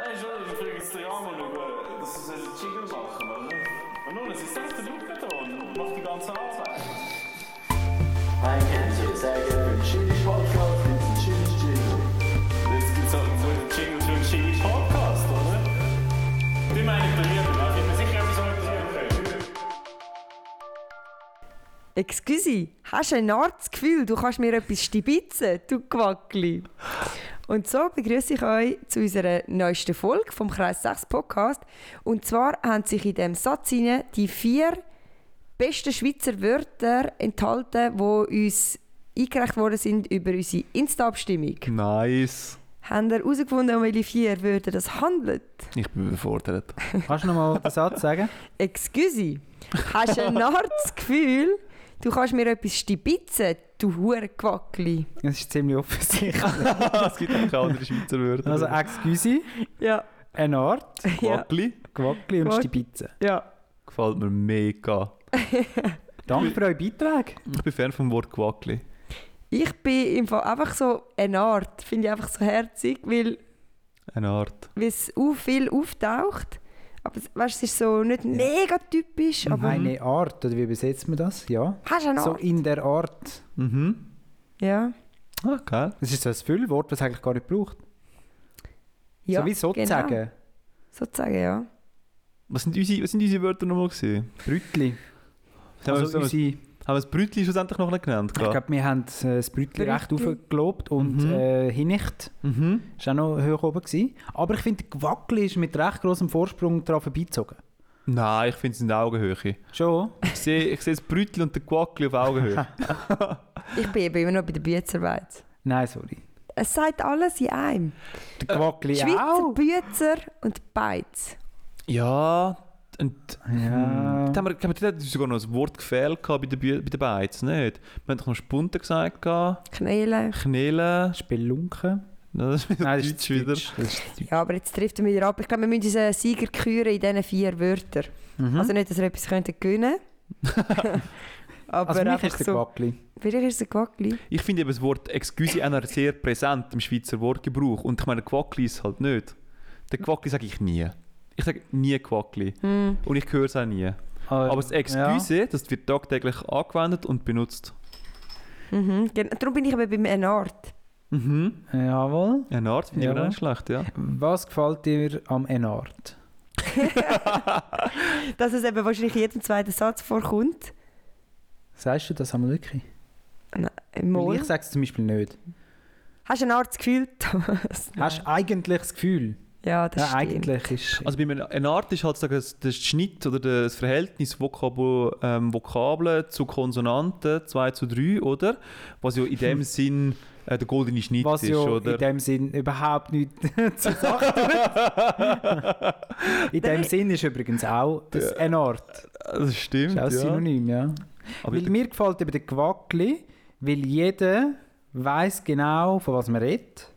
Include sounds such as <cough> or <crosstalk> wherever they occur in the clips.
Nein, schon, ich frage jetzt den Ramon über, dass sie einen Jingle machen, oder? Und nun, es ist selbst der da und macht die ganze Arbeit. Ein Kennzeichen, sehr gerne für den Chili Podcast, gibt es einen Chili Jingle. Jetzt gibt es halt so einen Jingle für einen Jingle Podcast, oder? Die meine ich bei mir, da bin mir sicher, etwas organisieren können. Excuse, hast du ein Art das Gefühl, du kannst mir etwas stibitzen, du Quackli? Und so begrüße ich euch zu unserer neuesten Folge vom Kreis 6 Podcast. Und zwar haben sich in diesem Satz hinein die vier besten Schweizer Wörter enthalten, die uns eingereicht worden sind über unsere Insta-Abstimmung. Nice. Haben ihr herausgefunden, um welche vier Wörter das handelt? Ich bin überfordert. Kannst du nochmal den Satz sagen? Excuse, hast du ein Gefühl, du kannst mir etwas stibitzen, du Hurenquackli? Das ist ziemlich offensichtlich. <laughs> es gibt auch andere Schweizer Wörter. Also, excuse, Ja. eine Art. Quackli Quackli und Stibitze. Ja. gefällt mir mega. <laughs> Danke für eure Beiträge. Ich bin Fan vom Wort Quackli. Ich bin im Fall einfach so eine Art, finde ich einfach so herzig, weil, Eine Art. weil es auch viel auftaucht. Aber es- weißt, es ist so nicht mega typisch, aber Eine Art, oder wie übersetzt man das? Ja. hast du eine So Art? in der Art. Mhm. Ja. Ah, geil. Das ist so ein Füllwort, das eigentlich gar nicht braucht. ja so wie sozusagen. Genau. Sozusagen, ja. Was sind unsere, was sind unsere Wörter nochmal gewesen? Brütli. Also unsere, haben wir das Brütli schlussendlich noch nicht genannt? ich glaube, wir haben äh, das Brütli recht Brütli. aufgelobt und Mhm. äh, Hinicht mhm. war auch noch hoch oben. Gewesen. Aber ich finde, der Quackli ist mit recht großem Vorsprung daran vorbeizogen. Nein, ich finde es in Augenhöhe. Schon? Ich sehe, ich sehe das Brütli und den Quackli auf Augenhöhe. <laughs> Ich bin eben immer noch bei der Bützerweiz. Nein, sorry. Es sagt alles in einem. Der Quackli Schweizer, auch. Büzer und Beiz. ja, und Ja. Da haben wir, glaub ich, dort hat uns sogar noch ein Wort gefehlt bei den, bei den Beiz, nicht? Wir haben doch noch Spunten gesagt, Knäle. Knäle, Spelunken. das ist wieder Nein, das Deutsch ist wieder. Deutsch. Das ist. Ja, aber jetzt trifft er wieder ab. Ich glaube, wir müssen unseren Sieger küren in diesen vier Wörtern. Mhm. Also nicht, dass er etwas könnte gewinnen <laughs> Aber also für mich einfach ist der so. Quackli. Vielleicht ist es ein Quackli. Ich finde eben das Wort Excuse auch noch sehr präsent im Schweizer Wortgebrauch. Und ich meine, Quackli ist halt nicht. Den Quackli sage ich nie. Ich sage nie Quackli. Hm. Und ich höre es auch nie. Aber das Excuse, das wird tagtäglich angewendet und benutzt. Mhm. Darum bin ich eben beim Enart. Mhm. Ja. Jawohl. Eine Art finde ich aber Jawohl. nicht schlecht, ja. Was gefällt dir am Enart? <laughs> Dass es eben wahrscheinlich in jedem zweiten Satz vorkommt. Sagst du das einmal wirklich? Nein, ich sage es zum Beispiel nicht. Hast du eine Art das Gefühl, <laughs> Thomas? Hast du eigentlich das Gefühl? Ja, das ja, stimmt. eigentlich ist... Also bei einer eine Art ist halt sagen, das, das Schnitt oder das Verhältnis Vokabel, ähm, Vokabeln zu Konsonanten 2 zu 3, oder? Was ja in dem Sinn äh, der goldene Schnitt was ist, ja oder? in dem Sinn überhaupt nicht <laughs> zur Sache tut. In dem Sinn ist übrigens auch das Enart. das stimmt, Ist auch ein ja. Synonym, ja. Aber Weil mir gefällt eben der Quackli, weil jeder weiß genau, von was man redet.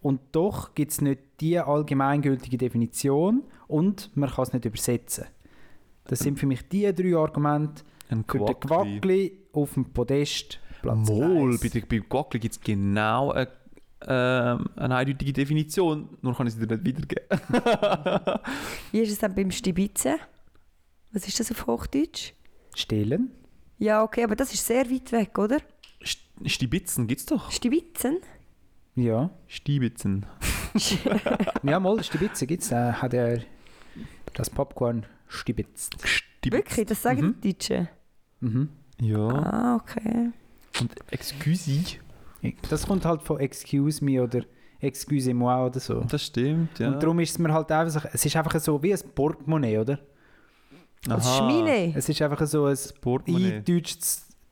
Und doch gibt es nicht die allgemeingültige Definition und man kann es nicht übersetzen. Das sind für mich die drei Argumente ein für den Quackli. Auf dem Podest. Platz Mol, bei, bei Quackli gibt es genau eine, ähm, eine eindeutige Definition, nur kann ich sie dir nicht wiedergeben. <laughs> Wie ist es dann beim Stibitzen? Was ist das auf Hochdeutsch? Stehlen. Ja, okay, aber das ist sehr weit weg, oder? St- Stibitzen gibt's doch. Stibitzen? Ja. Stibitzen. <laughs> Ja, mal, Stibitze gibt es. Äh, hat er das Popcorn stibitzt. Stibitzen. Wirklich, das sagen Mhm. die Deutschen? Mhm. Ja. Ah, okay. Und Excuse. Das kommt halt von Excuse me oder Excuse-moi oder so. Das stimmt, ja. Und darum ist es mir halt einfach so, es ist einfach so wie ein Portemonnaie, oder? Aha. Schmine. Es ist einfach so ein Portemonnaie.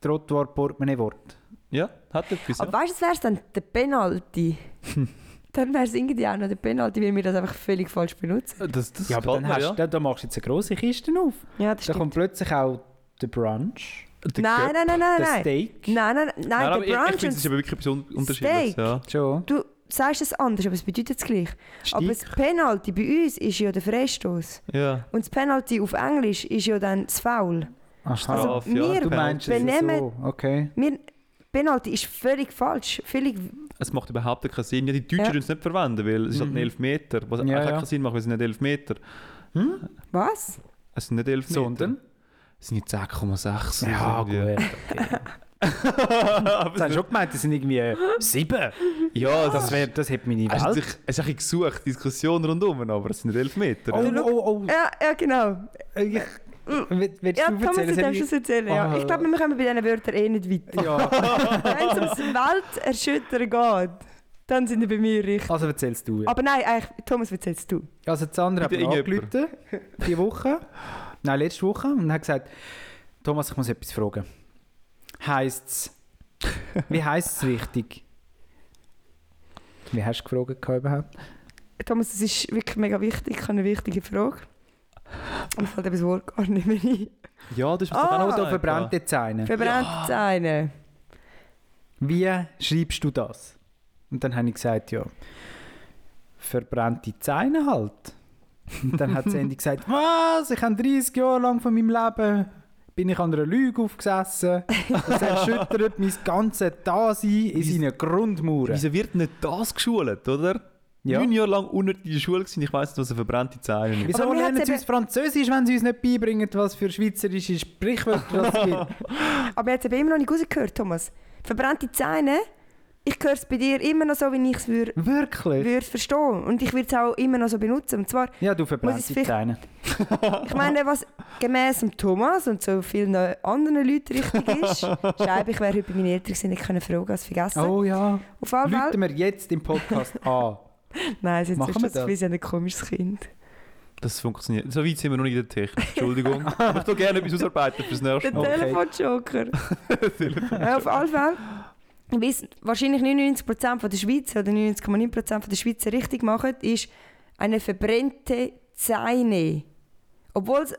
Trottoir-Portemonnaie-Wort. Ja, hat etwas. Aber Ja. weißt du, was wäre es dann? Der Penalty. <laughs> dann wäre es irgendwie auch noch der Penalty, weil wir das einfach völlig falsch benutzen. Das, das Ja, aber dann hast, mir, da, da machst du jetzt eine grosse Kiste auf. Ja, das Da stimmt. kommt plötzlich auch der Brunch, Der Nein, Köp- nein, nein, nein, der nein. Steak. Nein, nein, nein, Nein, aber der ich, ich Brunch finde, es ist aber wirklich etwas un- unterschiedliches. Steak. Ja. Schon. Du sagst es anders, aber es bedeutet es gleich. Aber das Steak. Penalty bei uns ist ja der Freistoß. ja. Und das Penalty auf Englisch ist ja dann das Foul. Aha. Strafe, Also ja. wir du meinst es benehmen- so. Okay. Wir, Penalty ist völlig falsch. Völlig, es macht überhaupt keinen Sinn. Ja, die Deutschen Ja. es nicht verwenden, weil es ist halt ein Mhm. Elfmeter, was Ja, ja. keinen Sinn macht, weil es sind nicht Elfmeter. Was? Es sind nicht Elfmeter. Sondern? Es sind nicht 10,6. Ja, gut. Okay. <laughs> Aber Jetzt hast du schon gemeint, das sind irgendwie äh, sieben. ja, Das, wär, das hat meine Es Welt. sich- es ist ein bisschen gesucht, Diskussion rundum, aber es sind nicht Elfmeter. Oh, oh, oh. Ja, ja genau. Äh, ich- Willst willst Ja, du Thomas, erzählen? darfst ich- es erzählen. Ja. Ah. Ich glaube, wir kommen bei diesen Wörtern eh nicht weiter. Ja, <laughs> Wenn es ums Welterschüttern geht, dann sind wir bei mir richtig. also erzählst du. Aber nein, eigentlich, Thomas, erzählst du. Also Sandra hat mir angerufen, diese Woche, nein, letzte Woche, und hat gesagt, Thomas, ich muss etwas fragen. Heisst's, wie heisst es richtig? Wie hast du gefragt gehabt überhaupt? Thomas, das ist wirklich mega wichtig. Ich habe eine wichtige Frage. Mir fällt eben das Wort gar nicht mehr ein. Ja, das ist Ah. doch auch noch So gesagt, verbrannte Zähne. Verbrannte Zähne. Wie schreibst du das? Und dann habe ich gesagt, ja, verbrannte Zähne halt. Und dann hat Sandy gesagt, <laughs> was? Ich habe 30 Jahre lang von meinem Leben bin ich an einer Lüge aufgesessen. Das erschüttert mein ganzes Dasein in seinen Grundmauern. Wieso wird nicht das geschult, oder? Ja. Neun Jahre lang unnötig in der Schule gewesen, ich weiss nicht, was eine verbrannte Zeile ist. Wieso lernen sie uns Französisch, wenn sie uns nicht beibringen, was für schweizerische Sprichwörter es <laughs> gibt? Aber jetzt habe ich immer noch nicht rausgehört, Thomas. Verbrannte Zähne, ich höre es bei dir immer noch so, wie ich es würde Wirklich? würd verstehen. Und ich würde es auch immer noch so benutzen. Und zwar, Ja, du verbrannte Zähne. <laughs> ich meine, was gemäss dem Thomas und so vielen anderen Leuten richtig ist, <laughs> schreibe ich, wäre heute bei meinen Eltern gewesen, nicht können fragen, als vergessen. Oh ja. Auf alle Fälle. Lüten wir jetzt im Podcast an. <laughs> Nein, jetzt Machen ist wir das wie ein komisches Kind. Das funktioniert. So weit sind wir noch nicht in der Technik. Entschuldigung. <laughs> Aber ich würde gerne etwas ausarbeiten fürs nächste Der Mal. Okay. Telefonjoker. <laughs> ja, auf alle Fälle. Es wahrscheinlich 99% von der Schweiz oder 99,9% von der Schweizer richtig machen, ist eine verbrennte Zähne. Obwohl es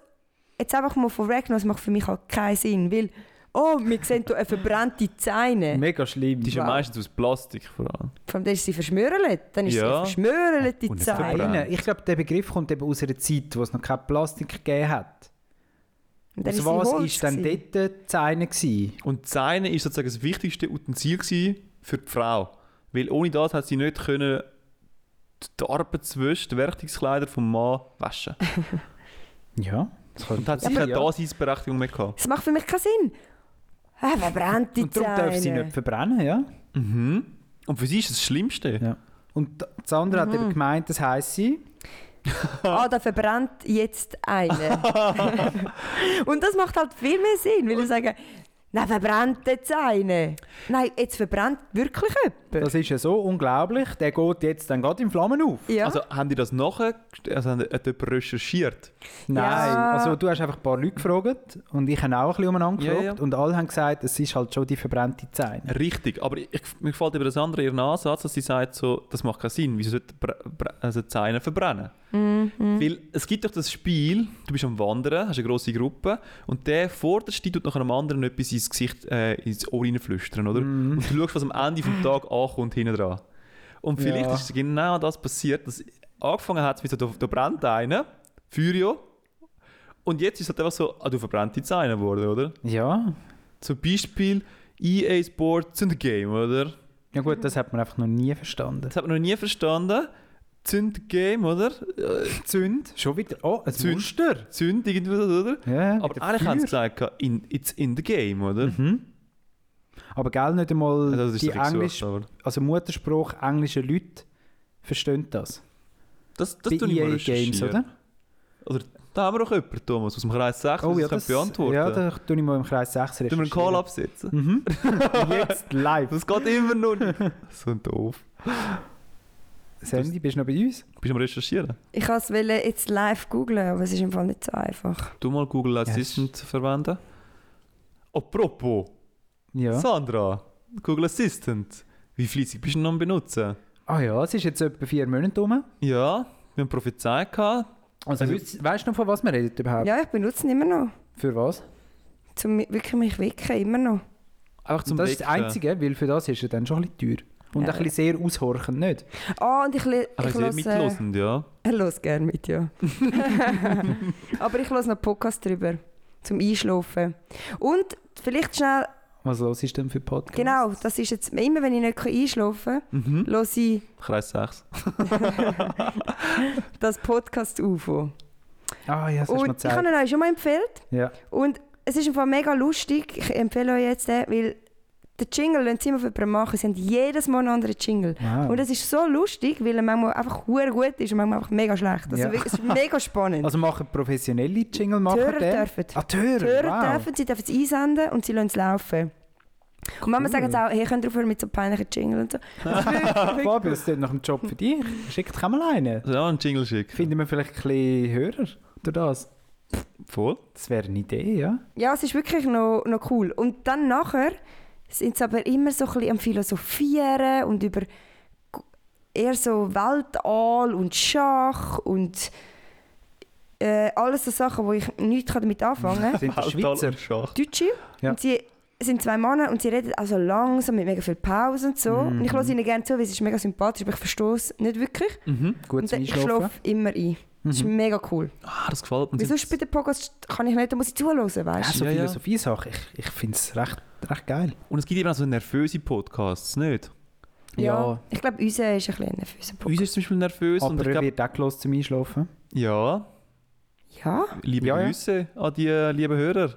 jetzt einfach mal vorweggenommen, es macht für mich halt keinen Sinn, weil oh, wir sehen hier eine verbrannte Zähne. Mega schlimm. Die ist ja Wow. meistens aus Plastik vor allem. Vor allem dann ist sie verschmörelt, dann ist sie Ja. eine verschmörelte Und nicht Zähne. verbrannt. Innen. Ich glaube, der Begriff kommt eben aus einer Zeit, wo es noch kein Plastik gegeben hat. Und dann Aus ist sie was Holz ist dann gewesen. dort die Zeine gewesen? Und die Zeine ist sozusagen das wichtigste Utensil gewesen für die Frau. Weil ohne das hat sie nicht können die Arbeitswäsche, die Werkzeugkleider vom Mann waschen. <laughs> Ja, das Und hat sicher ja. ja. Daseinsberechtigung mehr gehabt. Das macht für mich keinen Sinn. Ah, verbrannte Und darum darf sie Zähne. nicht verbrennen, ja. Mhm. Und für sie ist das das Schlimmste. Ja. Und das andere hat Mhm. eben gemeint, das heisst sie. Ah, da verbrennt jetzt eine. <laughs> und das macht halt viel mehr Sinn, weil ich sage, nein, verbrennt jetzt eine. Nein, jetzt verbrennt wirklich jemand. Das ist ja so unglaublich, der geht jetzt dann gerade in Flammen auf. ja. Also haben die das nachher, also haben- jemand recherchiert? Nein, Ja. also du hast einfach ein paar Leute gefragt und ich habe auch ein bisschen umeinander Ja, gefragt ja. und alle haben gesagt, es ist halt schon die verbrannte Zeine. Richtig, aber ich, mir gefällt über das andere ihren Ansatz, dass sie sagt, so, das macht keinen Sinn, wieso sollte also die Zeine verbrennen? Weil es gibt doch das Spiel, du bist am Wandern, hast eine grosse Gruppe und der vorderste tut nach einem anderen etwas ins Gesicht, äh, ins Ohr reinflüstern, oder? Und du schaust, was am Ende des Tages ankommt, hinten dran. Und vielleicht Ja. ist genau das passiert, dass angefangen hat, wie so, da, da brennt einer, Feuer, und jetzt ist es halt einfach so, ah, du verbrennt die Zeine geworden, oder? Ja. Zum Beispiel EA Sports in the Game, oder? Ja gut, das hat man einfach noch nie verstanden. Das hat man noch nie verstanden. Zünd Game, oder? Zünd, schon wieder. Oh, ein Zünd. Muster. Zünd irgendwie, oder? Ja, Aber eigentlich haben sie gesagt, in, it's in the game, oder? Mhm. Aber gell, nicht einmal Also die ein Englisch, gesucht, also Mutterspruch englische Leute verstehen das. Das, das mal EA Games, recherchieren. oder? Oder da haben wir doch jemanden, Thomas, aus dem Kreis 6, Oh ja, das das, beantworten ja, da tue ich mal im Kreis 6 Tun wir einen Call recherchieren. absetzen? Mhm. <laughs> Jetzt live. Das geht immer nicht. <laughs> So doof. Sandy, bist du noch bei uns? Bist du am Recherchieren? Ich wollte es jetzt live googlen, aber es ist im Fall nicht so einfach. Du mal Google Assistant verwenden. Apropos, Ja. Sandra, Google Assistant. Wie fleissig bist du noch am Benutzen? Ah ja, es ist jetzt etwa vier Monate rum. Ja, wir haben prophezeit gehabt. Also, Also- weißt, weißt du noch, von was wir reden überhaupt? Ja, ich benutze ihn immer noch. Für was? Zum wirklich mich wecken, immer noch. Einfach Und das ist das Wecken. Einzige, weil für das ist er dann schon ein bisschen teuer. Und Ja. ein bisschen sehr aushorchend, nicht? Ah, und ich, le- Aber ich sehr höre... mitlosend, ja. <laughs> Er hört gerne mit, ja. <laughs> aber ich höre noch Podcast drüber, zum Einschlafen. Und vielleicht schnell Was los ist denn für Podcast? Genau, das ist jetzt immer, wenn ich nicht einschlafen kann, Mhm. höre ich Kreis 6. <laughs> das Podcast UFO. Ah ja, das hast du mir Und ich habe ihn euch schon mal empfehlt. Ja. Und es ist einfach mega lustig. Ich empfehle euch jetzt den, weil der Jingle, den sie immer machen, sie haben jedes Mal einen anderen Jingle. Wow. Und es ist so lustig, weil er manchmal einfach hure gut ist und manchmal einfach mega schlecht. Also Ja. es ist mega spannend. Also machen professionelle Jingle machen Hörer den? dürfen. Ah, die Hörer, Die Hörer wow. dürfen, sie dürfen es einsenden und sie lassen es laufen. Und manchmal sagen sie auch, hey, könnt ihr aufhören mit so peinlichen Jingle und so. <laughs> Das Fabio, das ist nach dem Job für dich. Schickt doch mal einen. Ja, einen Jingle schicken. Finden wir vielleicht ein bisschen Hörer durch das? Voll. Das wäre eine Idee, ja? Ja, es ist wirklich noch, noch cool. Und dann nachher sind sie aber immer so ein bisschen am Philosophieren und über eher so Weltall und Schach und äh, alles so Sachen, wo ich nichts damit anfangen kann. <laughs> Sind das Schweizer? Deutsche. Ja. Und sie sind zwei Männer und sie reden also langsam mit mega viel Pause und so. Und ich höre ihnen gerne zu, weil es ist mega sympathisch, aber ich verstehe es nicht wirklich. Mhm. Gut und zum dann, ich schlafe immer ein. Das ist Mhm. mega cool. Ah, das gefällt mir. Sonst bei den Podcasts kann ich nicht, da muss ich zuhören, Ja, weißt so Ja, ja. Philosophie-Sachen. Ich, ich finde es recht, recht geil. Und es gibt eben auch so nervöse Podcasts, nicht? du? Ja. Ich glaube, unser ist ein bisschen nervöser Uns Podcast. ist zum Beispiel nervös und Aber ich er glaube, wird auch gelost zum Einschlafen. ja, Ja? liebe Ja, ja. Grüße an die äh, lieben Hörer.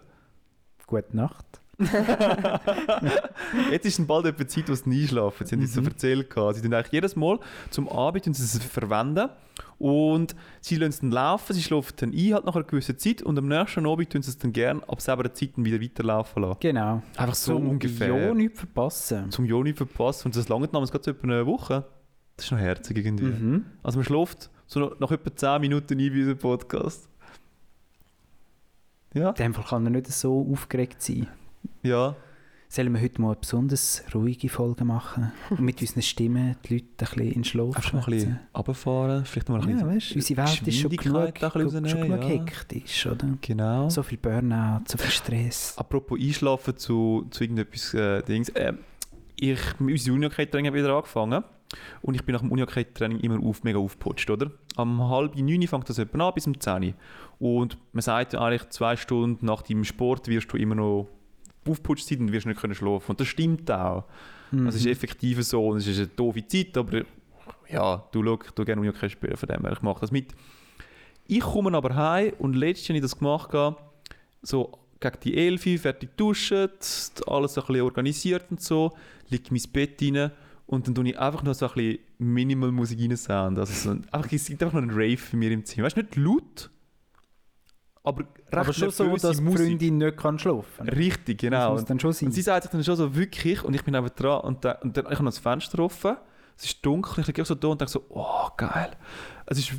Gute Nacht. <laughs> Jetzt ist bald etwa Zeit, wo sie einschlafen. Sie haben uns so erzählt. Sie tun eigentlich jedes Mal zum Abend und sie es verwenden. Und sie lassen es dann laufen, sie schlafen dann ein, halt nach einer gewissen Zeit. Und am nächsten Abend tun sie es dann gerne ab selber Zeit dann wieder weiterlaufen lassen. Genau. Einfach so Zum ungefähr. Ja, nichts verpassen. Zum Joni verpassen. Und das lange namens gerade so etwa eine Woche. Das ist noch herzig irgendwie. Mhm. Also man schläft so nach- nach etwa 10 Minuten ein bei unserem Podcast. Ja, In dem Fall kann er nicht so aufgeregt sein. Ja. Sollen wir heute mal eine besonders ruhige Folge machen? Und mit unseren Stimmen die Leute ein bisschen in Schlaf Einfach mal ein bisschen runterfahren, vielleicht mal ein Ja, bisschen weißt du, unsere Welt ist schon genug, schon genug ja. hektisch, oder? Genau. So viel Burnout, so viel Stress. Apropos Einschlafen zu, zu irgendetwas äh, Dings. Ähm, ich, unser Unihockey-Training hat wieder angefangen. Und ich bin nach dem Unihockey-Training immer auf, mega aufgeputscht, oder? Am halb neun fängt das etwa an, bis um 10 Uhr. Und man sagt ja eigentlich, zwei Stunden nach deinem Sport wirst du immer noch aufgeputscht sein und wirst nicht können schlafen. Und das stimmt auch. Mhm. Also es ist effektiv so und es ist eine doofe Zeit, aber ja, du schau, du gerne Unihockey spielen, von dem her, ich mache das mit. Ich komme aber heim und letztes Jahr habe ich das gemacht, so gegen die 11 Uhr, fertig duschen, alles ein bisschen organisiert und so, liege in mein Bett rein und dann tue ich einfach noch so ein bisschen Minimal-Musik rein. Also so ein, einfach, es gibt einfach noch einen Rave für mir im Zimmer. Weißt du, nicht laut, aber recht Aber schon so, dass die Musik. Freundin nicht kann schlafen kann. Richtig, Das genau. muss dann schon sein. Und sie sagt sich dann schon so wirklich, und ich bin eben dran, und, dann, und dann, ich habe noch das Fenster offen, es ist dunkel, ich liege so da und denke so, oh, geil. Es ist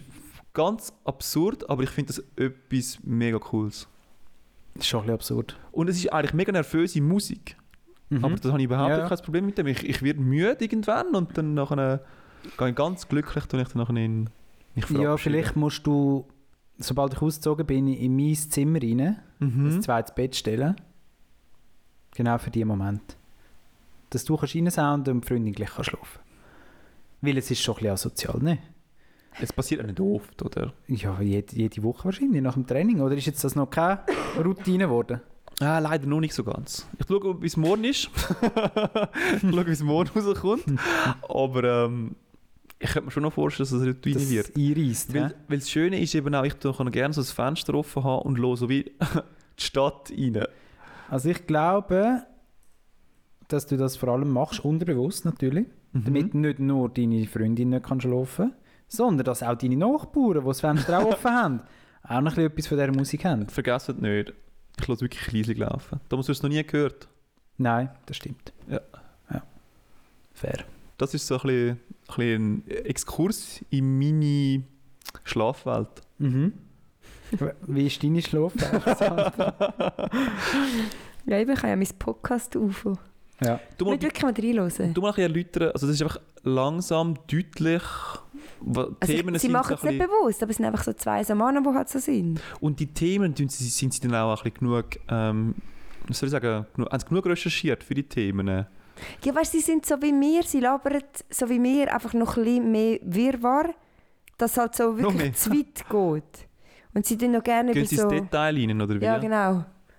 ganz absurd, aber ich finde das etwas mega Cooles. Das ist schon ein bisschen absurd. Und es ist eigentlich mega nervöse Musik, Mhm. aber da habe ich überhaupt Ja, kein Problem mit dem. Ich, ich werde müde irgendwann und dann nachher gehe ich ganz glücklich, und ich dann nachher in mich ja, vielleicht musst du, sobald ich ausgezogen bin, in mein Zimmer rein, Mhm. ein zweites Bett stellen. Genau für diesen Moment. Dass du kannst reinsounden und die Freundin gleich kann schlafen Weil es ist schon ein bisschen asozial, ne? Es passiert auch nicht oft, oder? Ja, jede, jede Woche wahrscheinlich, nach dem Training. Oder ist jetzt das noch keine Routine geworden? Ah, leider noch nicht so ganz. Ich schaue, wie es morgen ist. <laughs> ich schaue, wie es morgen rauskommt. <laughs> Aber ähm, ich könnte mir schon noch vorstellen, dass es eine Routine Das wird. einreisst, Weil, ne? weil das Schöne ist eben auch, ich kann gerne so das Fenster offen haben und höre so wie <laughs> die Stadt rein. Also ich glaube, dass du das vor allem machst, unterbewusst natürlich. Mhm. Damit nicht nur deine Freundin nicht kann schlafen sondern dass auch deine Nachbarn, die das Fenster auch offen haben, <laughs> auch noch etwas von dieser Musik haben. Vergesst nicht, ich lasse wirklich leise laufen. Da hast du es noch nie gehört. Nein, das stimmt. Ja. ja. Fair. Das ist so ein bisschen, ein, bisschen ein Exkurs in meine Schlafwelt. Mhm. Wie ist deine Schlafwelt? <laughs> Ja, eben, ich habe ja mein Podcast UFO. ja. Du Nicht wirklich mal reinhören. du bisschen erläutern, also das ist einfach langsam, deutlich, was Also Themen ich, sie sind. machen es nicht bewusst, aber es sind einfach so zwei so Männer, die halt so sind. Und die Themen, sind sie dann auch ein bisschen genug, ähm, was soll ich sagen, genug, haben sie genug recherchiert für die Themen? Ja, weißt du, sie sind so wie wir, sie labern so wie wir, einfach noch ein bisschen mehr Wirrwarr, dass halt so wirklich zu weit geht. Und sie tun noch gerne Gehen über sie so... ins Detail rein, oder wie? Ja, genau.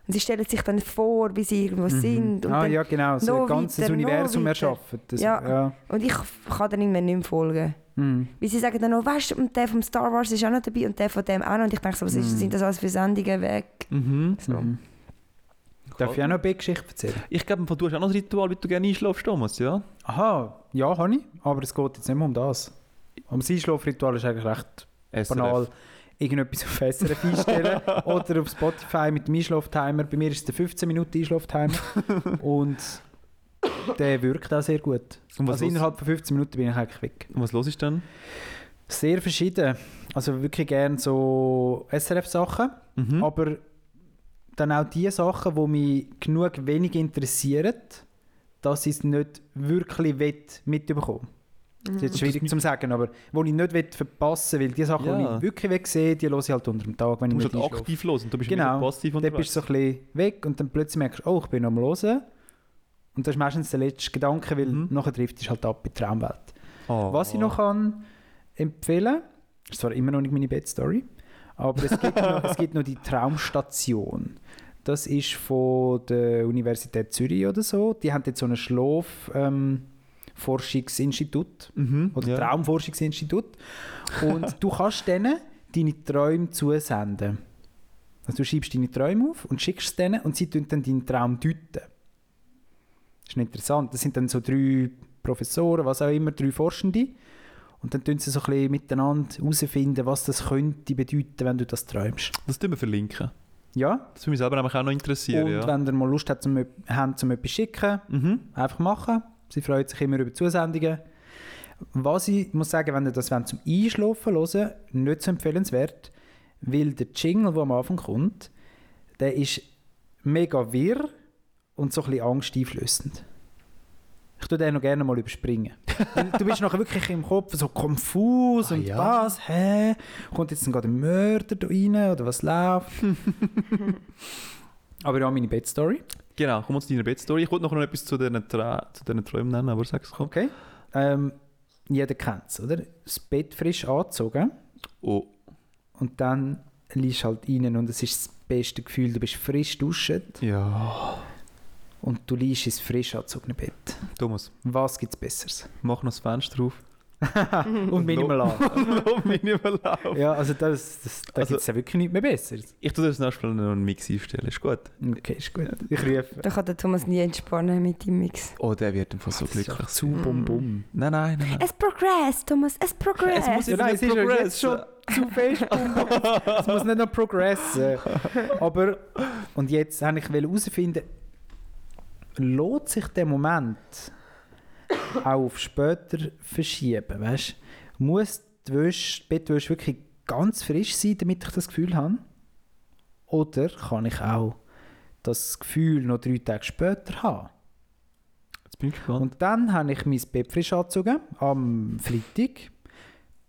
Und sie stellen sich dann vor, wie sie irgendwo sind. Und, ah dann, ja, genau, so ein ganzes weiter, Universum erschaffen. Das, Ja. ja. und ich kann dann irgendwann nicht mehr folgen. Mhm. Wie sie sagen dann noch, weißt du, und der vom Star Wars ist auch noch dabei und der von dem auch noch. Und ich denke so, was ist, Mhm. sind das alles für Sendungen weg? Mhm. So. Mhm. Darf ich auch noch eine Geschichte erzählen? Ich glaube, du hast auch noch ein Ritual, wie du gerne einschläfst, Thomas, ja? Aha, ja, habe ich, aber es geht jetzt nicht mehr um das. Um das Einschlafritual ist eigentlich recht banal. Irgendetwas auf SRF einstellen <laughs> oder auf Spotify mit dem Einschlaftimer. Bei mir ist es der 15 Minuten Einschlaftimer und der wirkt auch sehr gut. Und was Also los- innerhalb von 15 Minuten bin ich eigentlich weg. Und was los ist dann? Sehr verschieden. Also wirklich gerne so SRF-Sachen, Mhm. aber dann auch die Sachen, die mich genug wenig interessieren, dass ich es nicht wirklich will mitbekommen Das ist jetzt schwierig zu sagen, aber wo ich nicht verpassen will, weil die Sachen, die Ja. ich wirklich will sehen, die höre ich halt unter dem Tag, wenn Du ich musst halt einschlafe. aktiv los und du bist Genau. genau. passiv Dann unterwegs. bist du so ein bisschen weg und dann plötzlich merkst du, oh, ich bin am Hören. Und das ist meistens der letzte Gedanke, weil Mhm. nachher trifft es halt ab in die Traumwelt. Oh. Was ich noch kann empfehlen ist zwar immer noch nicht meine Bettstory, aber es gibt, noch, es gibt noch die Traumstation. Das ist von der Universität Zürich oder so. Die haben jetzt so ein Schlaf... Ähm, Forschungsinstitut Mhm. oder ja. Traumforschungsinstitut. Und <laughs> du kannst denen deine Träume zusenden. Also du schreibst deine Träume auf und schickst es denen und sie tun dann deinen Traum deuten. Das ist interessant. Das sind dann so drei Professoren, was auch immer, drei Forschende. Und dann tun sie so ein bisschen miteinander herausfinden, was das könnte bedeuten, wenn du das träumst. Das tun wir verlinken. Ja, Das würde mich selber nämlich auch noch interessieren. und ja. wenn ihr mal Lust habt, zum, habt, zum etwas zu schicken, Mhm. einfach machen. Sie freut sich immer über Zusendungen. Was ich muss sagen, wenn ihr das wollt, zum Einschlafen hören nicht so empfehlenswert, weil der Jingle, der am Anfang kommt, der ist mega wirr und so ein bisschen angsteinflößend. Ich tue den noch gerne mal überspringen. Du bist nachher wirklich im Kopf so konfus Ah, und ja. was, hä? Kommt jetzt gerade ein Mörder da rein oder was läuft? <laughs> Aber ja, meine Bettstory. Genau, kommen wir zu deiner Bettstory. Ich wollte noch etwas zu diesen, Tra zu diesen Träumen nennen, aber sag's komm. Okay. Ähm, jeder kennt es, oder? Das Bett frisch angezogen Oh, und dann liegst du halt rein und es ist das beste Gefühl, du bist frisch duschen ja. Und du liegst ins frisch angezogene Bett. Thomas, Was gibt es Besseres? mach noch das Fenster auf. <laughs> und Minimal an. Nicht mehr laufen. Ja, also das, das, da Also- gibt es ja wirklich nichts mehr Besseres. Ich tue das nächste Mal noch einen Mix einstellen, ist gut? Okay, ist gut. Ich rufe. Da kann der Thomas nie entspannen mit dem Mix. Oh, der wird einfach so Das ist glücklich zu bum bum. Nein, nein, nein. nein. Es progress, Thomas, es progress. Es muss Ja, nein, es ist jetzt schon zu fest. Es muss nicht noch progressen. <laughs> Aber, und jetzt wollte ich herausfinden, lohnt sich der Moment auch auf später verschieben, weißt? Muss die, Wäsche, die Bettwäsche wirklich ganz frisch sein, damit ich das Gefühl habe? Oder kann ich auch das Gefühl noch drei Tage später haben? Jetzt bin ich gespannt. Und dann habe ich mein Bett frisch angezogen, am Freitag.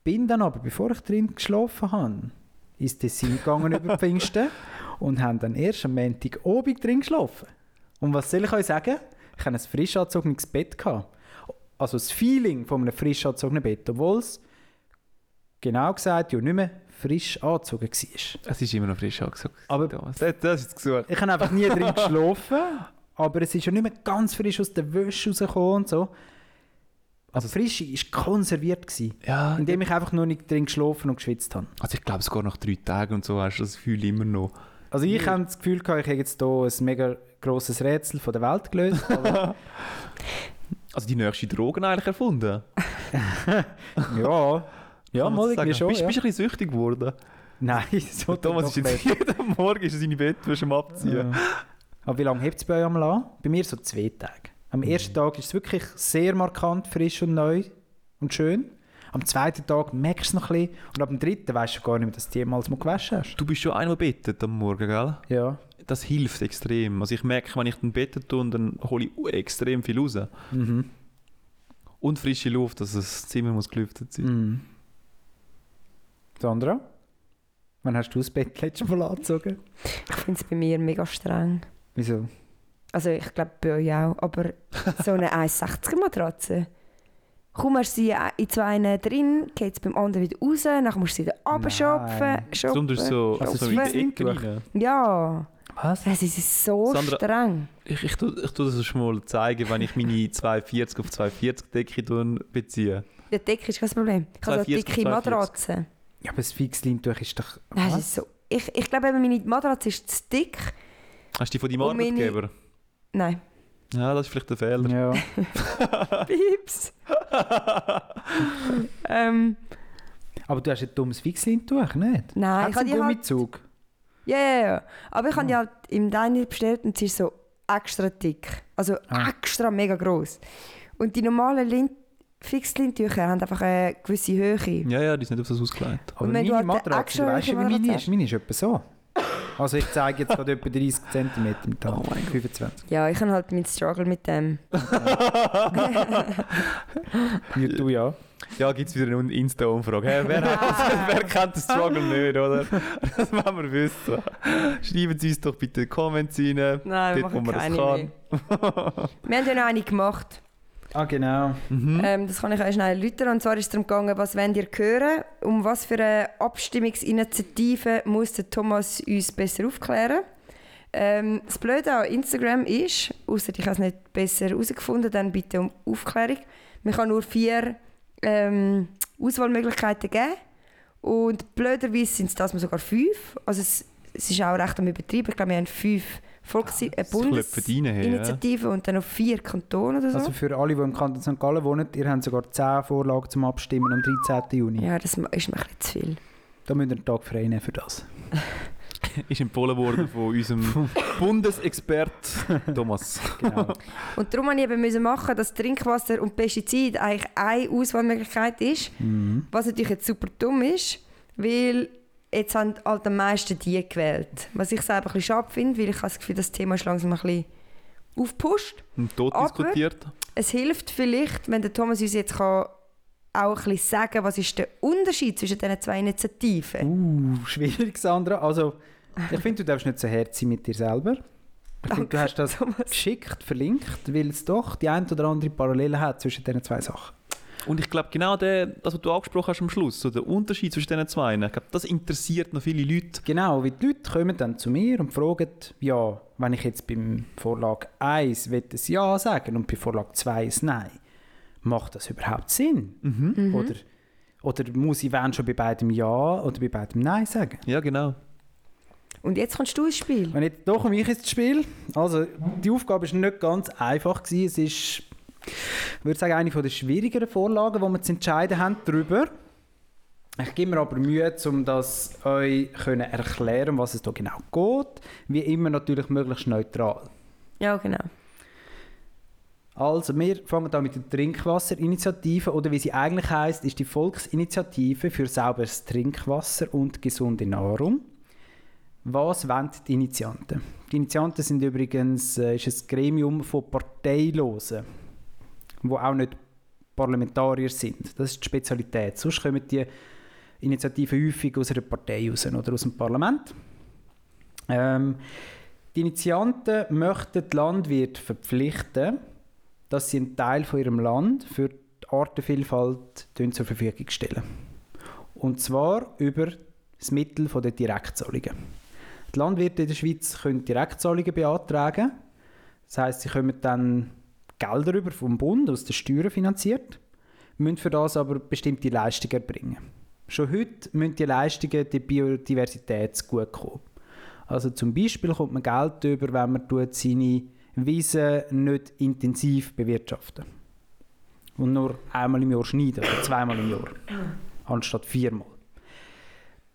Bin dann aber, bevor ich drin geschlafen habe, ins Tessin gegangen <laughs> über Pfingsten und habe dann erst am Montag oben drin geschlafen. Und was soll ich euch sagen? Ich hatte ein frisch angezogenes Bett. Gehabt. Also das Feeling von einem frisch angezogenen Bett, obwohl es genau gesagt ja nicht mehr frisch angezogen war. Es ist immer noch frisch angesagt. Aber- Thomas. Das, das ist jetzt gesucht. Ich habe einfach nie drin <laughs> geschlafen, aber es ist ja nicht mehr ganz frisch aus der Wäsche rausgekommen und so. Also frisch war konserviert, gewesen, Ja, indem ich einfach nur nicht drin geschlafen und geschwitzt habe. also ich glaube sogar nach drei Tagen und so hast du das Gefühl immer noch. Also ich habe das Gefühl, gehabt, ich habe jetzt hier ein mega grosses Rätsel von der Welt gelöst. <laughs> Also die nächste Drogen eigentlich erfunden. <laughs> ja, ja, mal irgendwie sagen. schon. Bist, ja. bist du ein bisschen süchtig geworden? Nein, <laughs> so Thomas ist jetzt nicht. jeden Morgen ist seine Bettwäsche am Abziehen. Ja. Aber wie lange hebt es bei euch einmal an? Bei mir so zwei Tage. Am ersten Tag ist es wirklich sehr markant, frisch und neu und schön. Am zweiten Tag merkst du es noch ein bisschen. Und ab dem dritten weißt du gar nicht mehr, dass du jemals mal gewaschen hast. Du bist schon einmal bettet am Morgen, gell? Ja. Das hilft extrem. Also ich merke, wenn ich dann bettet tue, dann hole ich extrem viel raus. Mhm. Und frische Luft, also das Zimmer muss gelüftet sein. Mhm. Sandra? Wann hast du das Bett <laughs> letztes Mal angezogen? Ich finde es bei mir mega streng. Wieso? Also ich glaube bei euch auch. Aber <laughs> so eine 1,60er Matratze. Kaum hast du sie in zwei drin, geht es beim anderen wieder raus, dann musst du sie wieder runterschopfen. Nein. schopfen. Besonders so, Also so rein. Ja. Was? Das ist so Sandra- streng. Ich, ich, tu, ich tu das schon mal zeigen, wenn ich meine <laughs> 240 auf 240 Decke tun beziehe. Die Decke ist kein Problem. Ich habe so 42, dicke 42. Matratze. Ja, aber das Fixleintuch ist doch... Das ist so. Ich, ich glaube, meine Matratze ist zu dick. Hast du die von deinem Und meine- Arbeitgeber? Nein. Ja, das ist vielleicht der Fehler. Ja. <laughs> Pieps. <laughs> ähm, Aber du hast ein dummes Fixleintuch, nicht? nein, Hat ich es habe die halt... Gummizug? Ja, ja, ja. Aber ich habe die halt im Diner bestellt und sie ist so extra dick. Also Ah. extra mega groß. Und die normalen Lin Fixlintücher haben einfach eine gewisse Höhe. Ja, ja, die sind nicht auf das ausgelegt. Aber meine du Matratze, du weißt ja, wie meine ist. Meine ist etwa so. Also ich zeige jetzt gerade etwa 30 cm im Tag. Oh mein Gott. 25. Ja, ich habe halt meinen Struggle mit dem. <laughs> Du ja. Ja, gibt es wieder eine Insta-Umfrage. Hey, wer, <laughs> wer kennt den Struggle nicht, oder? Das wollen wir wissen. Schreiben Sie uns doch bitte Comments rein. Nein, wir Dort, wo machen man das kann. mehr. Wir haben ja noch eine gemacht. Ah, genau. Mhm. Ähm, das kann ich euch schnell erläutern. Und zwar ist es darum gegangen, was wollt ihr hören? Um was für eine Abstimmungsinitiative muss der Thomas uns besser aufklären? Ähm, das Blöde an Instagram ist, außer ich habe es nicht besser herausgefunden, dann bitte um Aufklärung. Man kann nur vier ähm, Auswahlmöglichkeiten geben. Und blöderweise sind es das mal sogar fünf. Also es, es ist auch recht am Übertrieben. Ich glaube, wir haben fünf Volks äh, Das klopft rein, hey, ja. Und dann noch vier Kantone oder so. Also für alle, die im Kanton St. Gallen wohnen, ihr habt sogar 10 Vorlagen zum Abstimmen am 13. Juni. ja, das ist mir ein bisschen zu viel. Da müsst ihr einen Tag frei nehmen für das. <laughs> Ist empfohlen worden von unserem <laughs> Bundesexpert Thomas. Genau. Und darum musste ich eben müssen machen, dass Trinkwasser und Pestizid eigentlich eine Auswahlmöglichkeit ist. mhm. Was natürlich jetzt super dumm ist, weil jetzt haben halt am meisten die gewählt. Was ich selber ein bisschen schade finde, weil ich habe das Gefühl, das Thema ist langsam ein bisschen aufgepusht. Und tot Aber- diskutiert. Es hilft vielleicht, wenn der Thomas uns jetzt kann auch ein bisschen sagen was ist der Unterschied zwischen diesen zwei Initiativen. Uh, schwierig, Sandra. Also, ich finde, du darfst nicht so hart sein mit dir selber. Ich finde, du hast das Thomas. geschickt verlinkt, weil es doch die ein oder andere Parallele hat zwischen diesen zwei Sachen. Und ich glaube, genau der, das, was du angesprochen hast am Schluss, so der Unterschied zwischen diesen zwei, ich glaube, das interessiert noch viele Leute. Genau, weil die Leute kommen dann zu mir und fragen, ja, wenn ich jetzt beim Vorlag 1 will ein Ja sagen und bei Vorlag 2 ein Nein, macht das überhaupt Sinn? Mhm. Oder, oder muss ich wenn schon bei beidem Ja oder bei beidem Nein sagen? Ja, genau. Und jetzt kommst du ins Spiel. Und jetzt doch um mich ins Spiel. Also, die Aufgabe war nicht ganz einfach. Gewesen. Es ist, ich würde sagen, eine der schwierigeren Vorlagen, wo wir zu entscheiden haben darüber. Ich gebe mir aber Mühe, um das euch können erklären, was es da genau geht. Wie immer natürlich möglichst neutral. Ja, genau. Also, wir fangen an mit der Trinkwasserinitiative oder wie sie eigentlich heißt, ist die Volksinitiative für sauberes Trinkwasser und gesunde Nahrung. Was wollen die Initianten? Die Initianten sind übrigens äh, ist ein Gremium von Parteilosen, wo auch nicht Parlamentarier sind. Das ist die Spezialität. Sonst kommen die Initiativen häufig aus einer Partei raus oder aus dem Parlament. Ähm, die Initianten möchten die Landwirte verpflichten, dass sie einen Teil von ihrem Land für die Artenvielfalt zur Verfügung stellen. Und zwar über das Mittel der Direktzahlungen. Die Landwirte in der Schweiz können Direktzahlungen beantragen. Das heißt, sie kommen dann Gelder über vom Bund, aus den Steuern finanziert, müssen für das aber bestimmte Leistungen erbringen. Schon heute müssen die Leistungen der Biodiversität zugutekommen. Also zum Beispiel kommt man Geld über, wenn man seine Wiesen nicht intensiv bewirtschaften. Und nur einmal im Jahr schneiden oder zweimal im Jahr, anstatt viermal.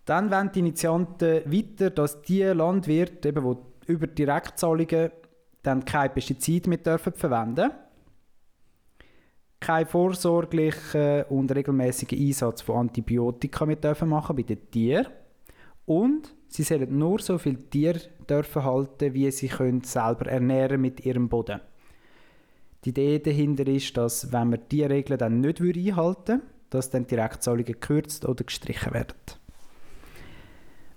Dann wollen die Initianten weiter, dass die Landwirte, eben, die über Direktzahlungen dann kein Pestizid mehr dürfen verwenden keinen vorsorglichen und regelmäßigen Einsatz von Antibiotika mehr dürfen machen bei den Tieren und sie sollen nur so viele Tiere dürfen halten, wie sie können selber ernähren mit ihrem Boden. Die Idee dahinter ist, dass wenn man diese Regeln dann nicht einhalten würde, dass dann Direktzahlungen gekürzt oder gestrichen werden.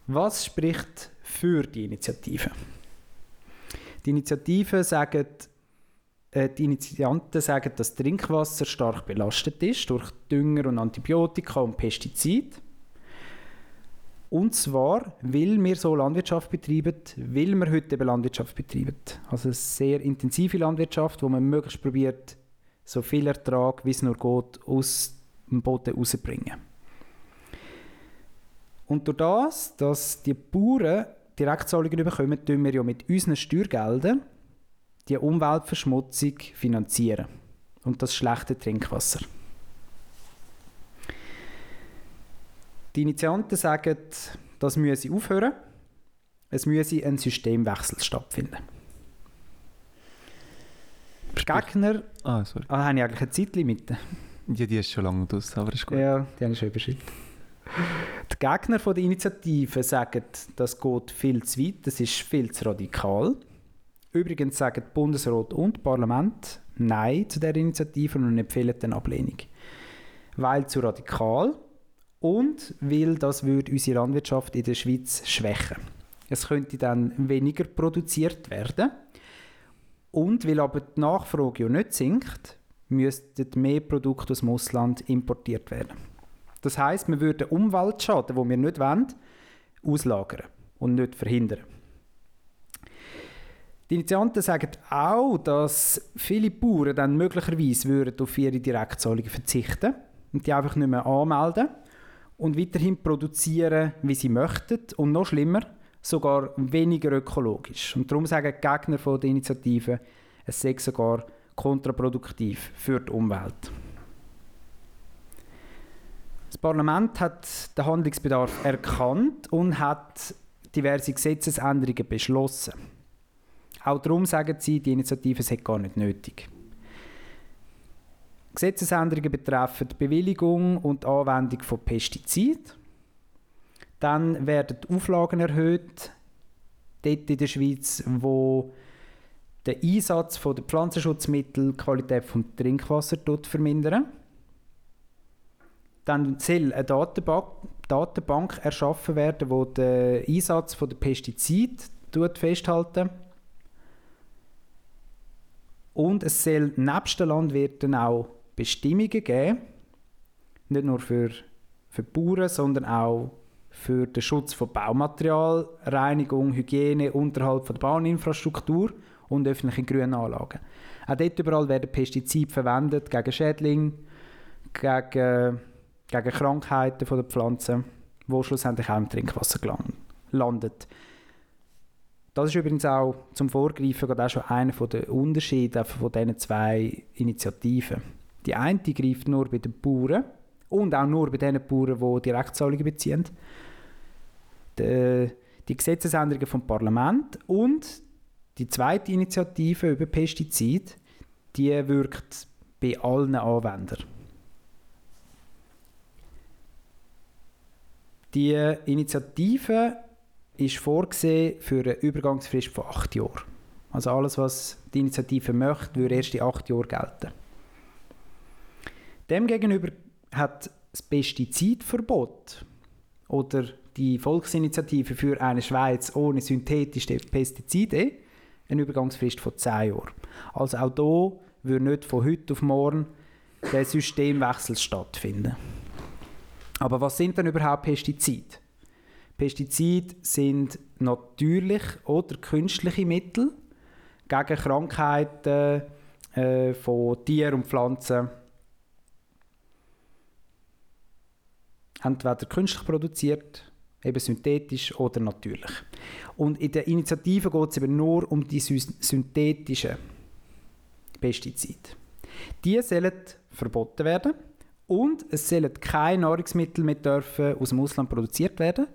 Was spricht für die Initiative? Die Initiative sagen, äh, die Initianten sagen, dass Trinkwasser stark belastet ist durch Dünger und Antibiotika und Pestizide. Und zwar, weil wir so Landwirtschaft betreiben, weil wir heute eben Landwirtschaft betreiben. Also eine sehr intensive Landwirtschaft, wo man möglichst probiert, so viel Ertrag, wie es nur geht, aus dem Boden rauszubringen. Und durch das, dass die Bauern Direktzahlungen bekommen, tun wir ja mit unseren Steuergeldern die Umweltverschmutzung finanzieren. Und das schlechte Trinkwasser. Die Initianten sagen, das müsse aufhören. Es müsse ein Systemwechsel stattfinden. Die Gegner, Ah, sorry. ah, haben ja eigentlich ein Zeitlimit. Ja, die ist schon lange draus, aber ist gut. Ja, die haben schon überschritten. Die Gegner der Initiative sagen, das geht viel zu weit, das ist viel zu radikal. Übrigens sagen Bundesrat und Parlament Nein zu der Initiative und empfehlen eine Ablehnung. Weil zu radikal und weil das würde unsere Landwirtschaft in der Schweiz schwächen. Es könnte dann weniger produziert werden und weil aber die Nachfrage ja nicht sinkt, müssten mehr Produkte aus dem Ausland importiert werden. Das heißt, wir würden Umweltschaden, den wir nicht wollen, auslagern und nicht verhindern. Die Initianten sagen auch, dass viele Bauern dann möglicherweise würden auf ihre Direktzahlungen verzichten und die einfach nicht mehr anmelden und weiterhin produzieren, wie sie möchten und noch schlimmer, sogar weniger ökologisch. Und darum sagen die Gegner von der Initiative, es sei sogar kontraproduktiv für die Umwelt. Das Parlament hat den Handlungsbedarf erkannt und hat diverse Gesetzesänderungen beschlossen. Auch darum sagen sie, die Initiative sei gar nicht nötig. Gesetzesänderungen betreffen die Bewilligung und die Anwendung von Pestiziden. Dann werden die Auflagen erhöht, dort in der Schweiz, wo der Einsatz der Pflanzenschutzmittel die Qualität des Trinkwassers vermindern. Dann soll eine Datenbank, Datenbank erschaffen werden, die den Einsatz der Pestizid festhalten. Und es soll nebst den Landwirten auch Bestimmungen geben, nicht nur für, für die Bauern, sondern auch für den Schutz von Baumaterial, Reinigung, Hygiene, Unterhalt von der Bauinfrastruktur und öffentlichen Grünanlagen. Auch dort überall werden Pestizide verwendet gegen Schädlinge, gegen, gegen Krankheiten der Pflanzen, die schlussendlich auch im Trinkwasser landet. Das ist übrigens auch zum Vorgreifen auch schon einer der Unterschiede von diesen zwei Initiativen. Die eine greift nur bei den Bauern und auch nur bei den Bauern, die Direktzahlungen beziehen. Die, die Gesetzesänderungen vom Parlament und die zweite Initiative über Pestizid, die wirkt bei allen Anwendern. Die Initiative ist vorgesehen für eine Übergangsfrist von acht Jahren. Also alles, was die Initiative möchte, würde erst in acht Jahren gelten. Demgegenüber hat das Pestizidverbot oder die Volksinitiative für eine Schweiz ohne synthetische Pestizide eine Übergangsfrist von 10 Jahren. Also auch hier würde nicht von heute auf morgen der Systemwechsel stattfinden. Aber was sind denn überhaupt Pestizide? Pestizide sind natürlich oder künstliche Mittel gegen Krankheiten äh, von Tieren und Pflanzen. Entweder künstlich produziert, eben synthetisch oder natürlich. Und in der Initiative geht es eben nur um die synthetischen Pestizide. Die sollen verboten werden und es sollen keine Nahrungsmittel mehr dürfen aus dem Ausland produziert werden,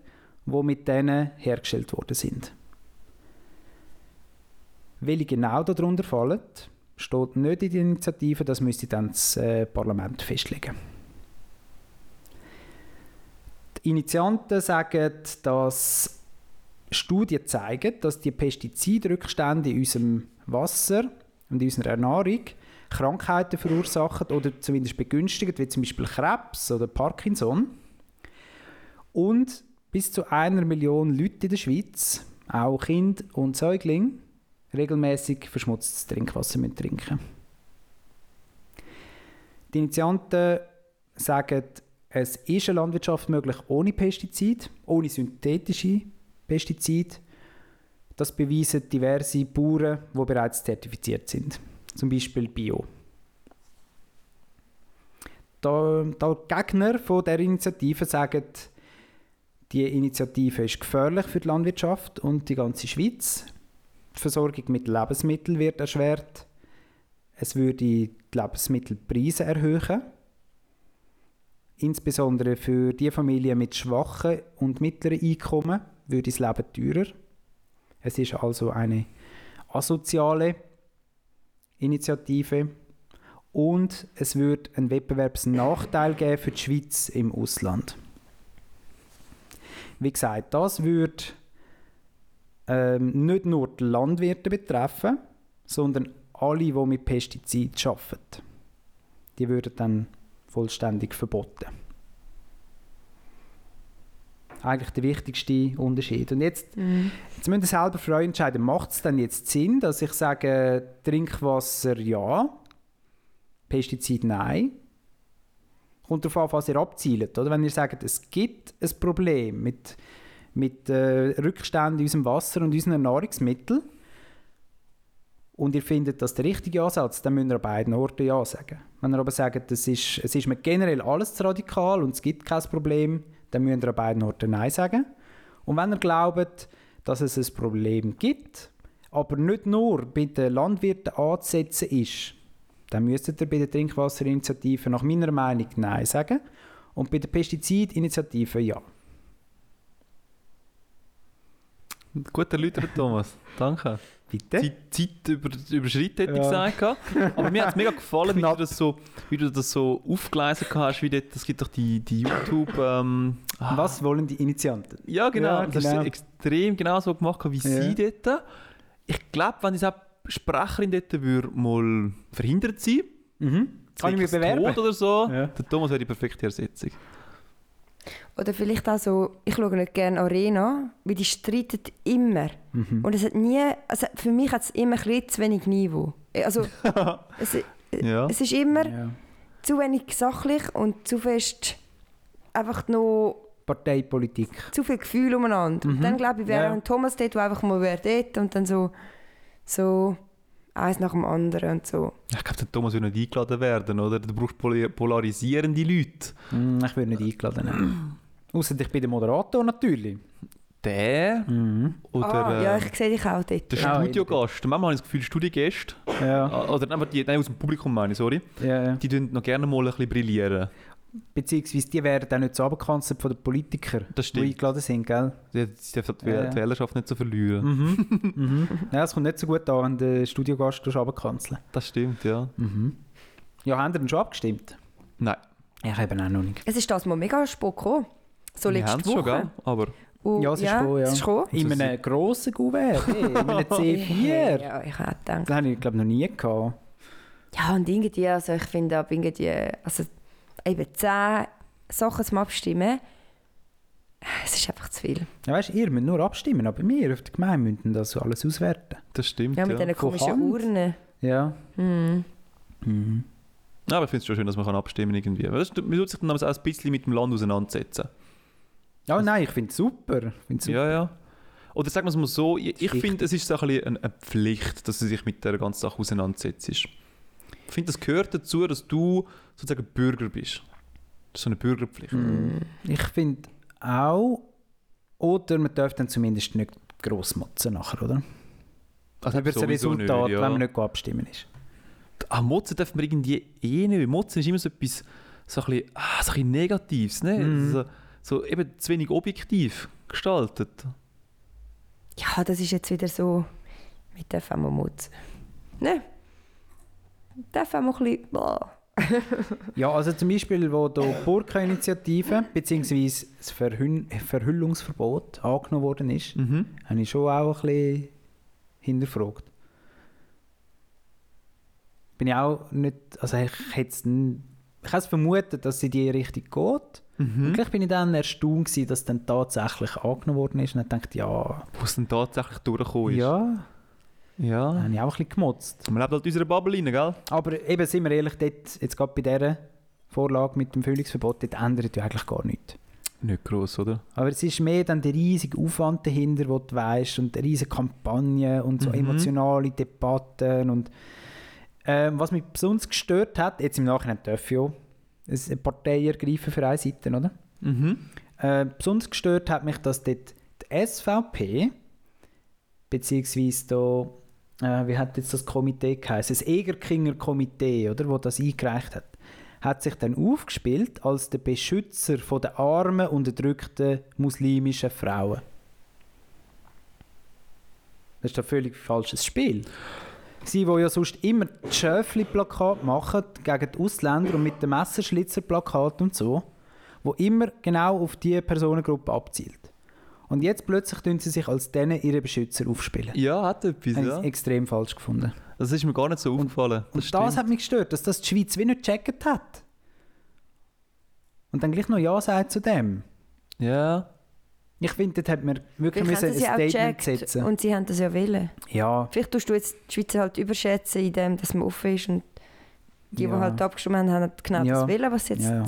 die mit denen hergestellt worden sind. Welche genau darunter fallen, steht nicht in der Initiative, das müsste dann das äh, Parlament festlegen. Die Initianten sagen, dass Studien zeigen, dass die Pestizidrückstände in unserem Wasser und in unserer Ernährung Krankheiten verursachen oder zumindest begünstigen, wie zum Beispiel Krebs oder Parkinson. Und bis zu einer Million Leute in der Schweiz, auch Kinder und Säuglinge, regelmäßig verschmutztes Trinkwasser müssen trinken. Die Initianten sagen, Es ist eine Landwirtschaft möglich ohne Pestizid, ohne synthetische Pestizide. Das beweisen diverse Bauern, die bereits zertifiziert sind. Zum Beispiel Bio. Da, da die Gegner von der Initiative sagen, die Initiative ist gefährlich für die Landwirtschaft und die ganze Schweiz. Die Versorgung mit Lebensmitteln wird erschwert. Es würde die Lebensmittelpreise erhöhen. Insbesondere für die Familien mit schwachen und mittleren Einkommen würde das Leben teurer. Es ist also eine asoziale Initiative und es wird einen Wettbewerbsnachteil geben für die Schweiz im Ausland. Wie gesagt, das würde ähm, nicht nur die Landwirte betreffen, sondern alle, die mit Pestiziden arbeiten. Die würden dann vollständig verboten. Eigentlich der wichtigste Unterschied. Und jetzt, jetzt müsst ihr selber für euch entscheiden, macht es denn jetzt Sinn, dass ich sage, Trinkwasser ja, Pestizid nein? Kommt darauf an, was ihr abzielt. Oder? Wenn ihr sagt, es gibt ein Problem mit, mit äh, Rückständen in unserem Wasser und unseren Nahrungsmitteln und ihr findet das der richtige Ansatz, dann müsst ihr an beiden Orten Ja sagen. Wenn ihr aber sagt, es ist, es ist mir generell alles zu radikal und es gibt kein Problem, dann müsst ihr an beiden Orten Nein sagen. Und wenn ihr glaubt, dass es ein Problem gibt, aber nicht nur bei den Landwirten anzusetzen ist, dann müsstet ihr bei der Trinkwasserinitiative nach meiner Meinung Nein sagen und bei der Pestizidinitiative Ja. Gut erläutert, Thomas. Danke. Bitte? Zeit, Zeit über, überschritten, hätte ich Ja. gesagt. Aber mir hat es mega gefallen, <laughs> wie du, das so, wie du das so aufgeleisen hast. Wie dort, es gibt doch die, die YouTube... Ähm, ah, Was wollen die Initianten? Ja, genau. Ja, Das genau. ist extrem genau so gemacht, wie Ja. sie dort. Ich glaube, wenn diese Sprecherin dort würde mal verhindert sein Mhm. Kann ich mich bewerben? Tod oder so, Ja. der Thomas wäre die perfekte Ersetzung. Oder vielleicht auch so, ich schaue nicht gerne Arena, weil die streiten immer. Und es hat nie, also für mich hat es immer ein bisschen zu wenig Niveau. Also, <laughs> es, Ja. es ist immer Ja. zu wenig sachlich und zu fest einfach noch Parteipolitik. zu viel Gefühl umeinander. Und dann glaube ich, wäre Ja. auch ein Thomas dort, der einfach mal wäre dort und dann so, so eins nach dem anderen und so. Ich glaube, der Thomas würde nicht eingeladen werden, oder? Du brauchst polarisierende Leute. Hm, ich würde nicht eingeladen. nein. <clears throat> Ausser ich bin der Moderator natürlich. Der oder ah, ja, äh, ich sehe dich auch dort. der Studiogast. Manchmal habe ich das Gefühl, Studiogäste, Ja. oder einfach die, nein, aus dem Publikum meine ich, sorry, ja, ja. die tun noch gerne mal ein bisschen brillieren. Beziehungsweise die werden auch nicht so abgekanzelt von den Politikern, Das die eingeladen sind, gell? Die, die dürfen die, Ja, ja. die Wählerschaft nicht so verlieren. Mhm. <laughs> mhm. Ja, es kommt nicht so gut an, wenn der Studiogast abkanzeln Das stimmt, ja. mhm. Ja, haben ihr denn schon abgestimmt? Nein, Ich eben auch noch nicht. Es ist das mal mega spät gekommen. So wir letzte Woche. schon, gell? Aber Und, Ja, es ist gekommen, ja. Es ist gekommen. In einem grossen hey, in einem <laughs> C4. Ja, ich hätte gedacht. Das habe ich, glaube noch nie gehabt. Ja, und irgendwie, also ich finde ab irgendwie, also eben zehn Sachen zum Abstimmen, es ist einfach zu viel. Ja, weißt, ihr müsst nur abstimmen, aber wir auf der Gemeinde müssen das alles auswerten. das stimmt, Ja, ja. mit diesen Von komischen? Urnen. Ja. Hm. Mhm. Ja, aber ich finde es schon schön, dass man kann abstimmen irgendwie. Weißt du, man tut sich dann auch ein bisschen mit dem Land auseinandersetzen. Ja, nein, ich finde es super. Super. Ja, ja. Oder sagen wir es mal so, ich, finde, es ist so ein bisschen eine, eine Pflicht, dass du dich mit der ganzen Sache auseinandersetzt. Ich finde, das gehört dazu, dass du sozusagen Bürger bist. Das ist so eine Bürgerpflicht. Ich finde auch, oder man darf dann zumindest nicht gross motzen nachher, oder? Also Über das sowieso Resultat, nicht, ja. wenn man nicht abstimmen ist. Ah, Motzen darf man irgendwie eh nicht. Motzen ist immer so etwas, so ein bisschen, ah, so ein bisschen Negatives, ne? Mhm. So, so eben zu wenig objektiv gestaltet. Ja, das ist jetzt wieder so, wir dürfen auch mal mutzen. Ne? Dürfen auch mal ein bisschen. <laughs> Ja, also zum Beispiel, wo die Burka-Initiative bzw. das Verhüll Verhüllungsverbot angenommen worden ist, Mhm. habe ich schon auch ein bisschen hinterfragt. Bin ich auch nicht, also ich hätte ich hätte es vermutet, dass es in die Richtung geht. Mhm. Und gleich bin ich dann erstaunt gewesen, dass es dann tatsächlich angenommen worden ist und dann dachte ja, Wo es dann tatsächlich durchgekommen ist. ja, ja. dann habe ich auch ein bisschen gemotzt. Man lebt halt in unserer Bubble rein, gell? Aber eben, sind wir ehrlich, dort, jetzt gerade bei dieser Vorlage mit dem Füllungsverbot, dort ändert ja eigentlich gar nichts. Nicht gross, oder? Aber es ist mehr dann der riesige Aufwand dahinter, wo du weißt und eine riesige Kampagne und so Mhm. emotionale Debatten und ähm, was mich besonders gestört hat, jetzt im Nachhinein darf ich ja eine Partei ergreifen für eine Seite, oder? Mhm. Äh, besonders gestört hat mich, dass dort die SVP beziehungsweise da, äh, wie hat jetzt das Komitee geheißen? Das Egerkinger Komitee, oder, wo das eingereicht hat, hat sich dann aufgespielt als der Beschützer von der armen, unterdrückten muslimischen Frauen. Das ist ein völlig falsches Spiel. Sie, die ja sonst immer die Schöfli-Plakate machen gegen die Ausländer und mit dem Messerschlitzer-Plakat und so, wo immer genau auf diese Personengruppe abzielt. Und jetzt plötzlich tun sie sich als denen ihre Beschützer aufspielen. Ja, hat etwas, Habe ja. ich extrem falsch gefunden. Das ist mir gar nicht so aufgefallen. Und das, stimmt. hat mich gestört, dass das die Schweiz wie nicht gecheckt hat. Und dann gleich noch Ja sagt zu dem. Ja. Ich finde, dort hat man wirklich müssen haben ein Statement gecheckt setzen. und sie haben das ja wollen. ja, Vielleicht tust du jetzt die Schweizer halt überschätzen, in dem, dass man offen ist und die, Ja. die halt abgestimmt haben, haben genau Ja. das wollen, was jetzt... Ja, ja.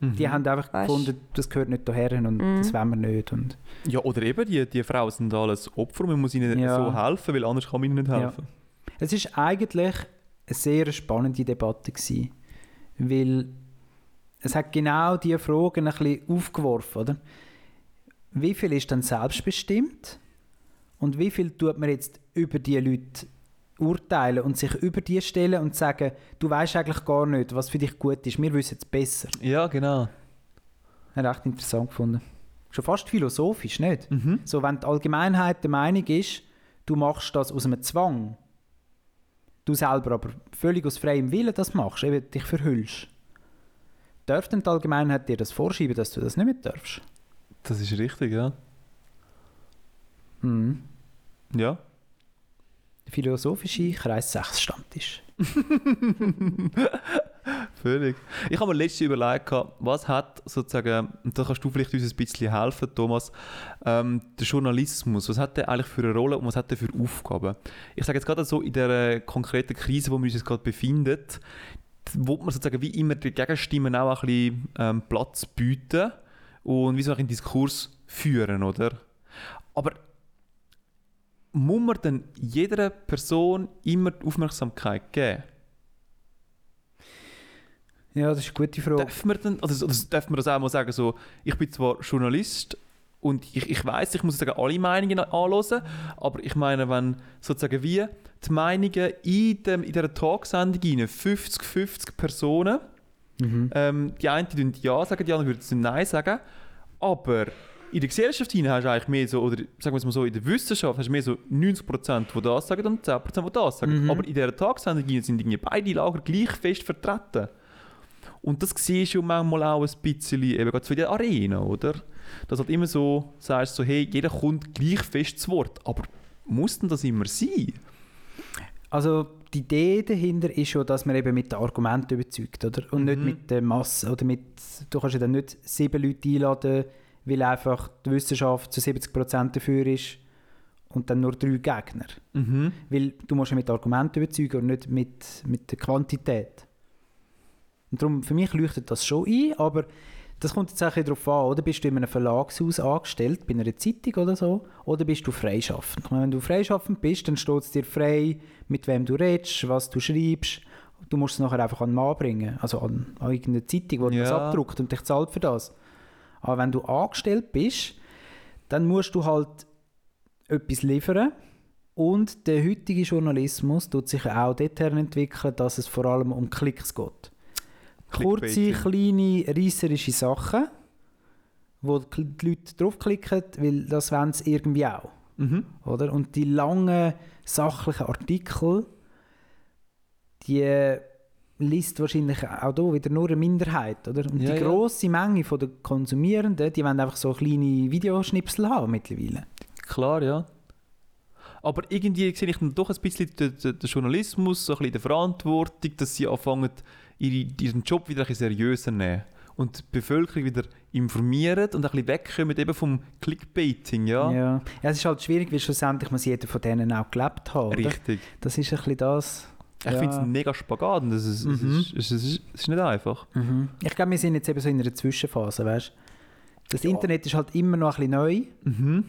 Mhm. die haben einfach Weißt- gefunden, das gehört nicht hierher und Mhm. das wollen wir nicht. Und ja, oder eben, die, die Frauen sind alles Opfer und man muss ihnen Ja. so helfen, weil anders kann man ihnen nicht Ja. helfen. es ist eigentlich eine sehr spannende Debatte gewesen, weil es hat genau diese Fragen ein bisschen aufgeworfen, oder? Wie viel ist dann selbstbestimmt und wie viel tut man jetzt über die Leute urteilen und sich über die stellen und sagen, du weißt eigentlich gar nicht, was für dich gut ist, wir wissen es besser. Ja, genau. Habe ich recht interessant gefunden. Schon fast philosophisch, nicht? Mhm. So, wenn die Allgemeinheit der Meinung ist, du machst das aus einem Zwang, du selber aber völlig aus freiem Willen das machst, eben dich verhüllst, darf denn die Allgemeinheit dir das vorschreiben, dass du das nicht mehr darfst? Das ist richtig, ja. Mhm. Ja. Philosophische Kreis 6 Stammtisch. <laughs> Völlig. Ich habe mir letztens überlegt, was hat sozusagen, und da kannst du vielleicht uns ein bisschen helfen, Thomas, ähm, der Journalismus, was hat der eigentlich für eine Rolle und was hat der für Aufgaben? Ich sage jetzt gerade so, in der konkreten Krise, wo wir uns jetzt gerade befinden, wo man sozusagen wie immer die Gegenstimmen auch ein bisschen ähm, Platz bieten und wie so einen Diskurs führen, oder? Aber muss man dann jeder Person immer die Aufmerksamkeit geben? Ja, das ist eine gute Frage. Darf man, dann, also, also darf man das auch mal sagen, so, ich bin zwar Journalist und ich, ich weiß, ich muss sozusagen alle Meinungen anhören, aber ich meine, wenn sozusagen wie die Meinungen in, dem, in dieser Talksendung rein, 50-50 Personen, Mhm. ähm, die einen würden Ja sagen, die anderen würden Nein sagen, aber in der Gesellschaft hinein hast du eigentlich mehr so, oder sagen wir es mal so, in der Wissenschaft hast du mehr so 90%, die das sagen und 10%, die das sagen. Mhm. Aber in dieser Tagsendung hinein sind irgendwie beide Lager gleich fest vertreten. Und das siehst du manchmal auch ein bisschen eben gerade in der Arena, oder? Dass halt immer so sagst, so, hey, jeder kommt gleich fest zu Wort. Aber muss denn das immer sein? Also die Idee dahinter ist schon, dass man eben mit den Argumenten überzeugt, oder? Und nicht Mhm. mit der Masse. Oder mit, du kannst ja dann nicht sieben Leute einladen, weil einfach die Wissenschaft zu 70% dafür ist und dann nur drei Gegner. Mhm. Weil du musst ja mit Argumenten überzeugen und nicht mit, mit der Quantität. Und darum, für mich leuchtet das schon ein, aber das kommt jetzt auch ein darauf an, oder? Bist du in einem Verlagshaus angestellt, bei einer Zeitung oder so, oder bist du freischaffend? Ich meine, wenn du freischaffend bist, dann steht es dir frei, mit wem du redest, was du schreibst. Du musst es nachher einfach an den Mann bringen, also an, an irgendeine Zeitung, die das Ja. abdruckt und dich zahlt für das. Aber wenn du angestellt bist, dann musst du halt etwas liefern. Und der heutige Journalismus tut sich auch dorthin entwickeln, dass es vor allem um Klicks geht. Kurze, kleine, reisserische Sachen, wo die Leute draufklicken, weil das wollen sie irgendwie auch. Mhm. Oder? Und die langen, sachlichen Artikel, die liest wahrscheinlich auch hier wieder nur eine Minderheit. Oder? Und Ja, die ja. grosse Menge der Konsumierenden, die wollen einfach so kleine Videoschnipsel haben mittlerweile. Klar, ja. Aber irgendwie sehe ich dann doch ein bisschen den, den, den Journalismus, so ein bisschen die Verantwortung, dass sie anfangen, ihre, ihren Job wieder ein bisschen seriöser nehmen und die Bevölkerung wieder informieren und ein bisschen wegkommen eben vom Clickbaiting, ja. Ja. ja, es ist halt schwierig, weil schlussendlich muss jeder von denen auch gelebt haben. Oder? Richtig. Das ist ein bisschen das. Ich Ja. finde es ein mega Spagat und es ist, es, Mhm. ist, es, ist, es ist nicht einfach. Ich glaube, wir sind jetzt eben so in einer Zwischenphase, weißt? Das Internet ist halt immer noch ein bisschen neu Mhm.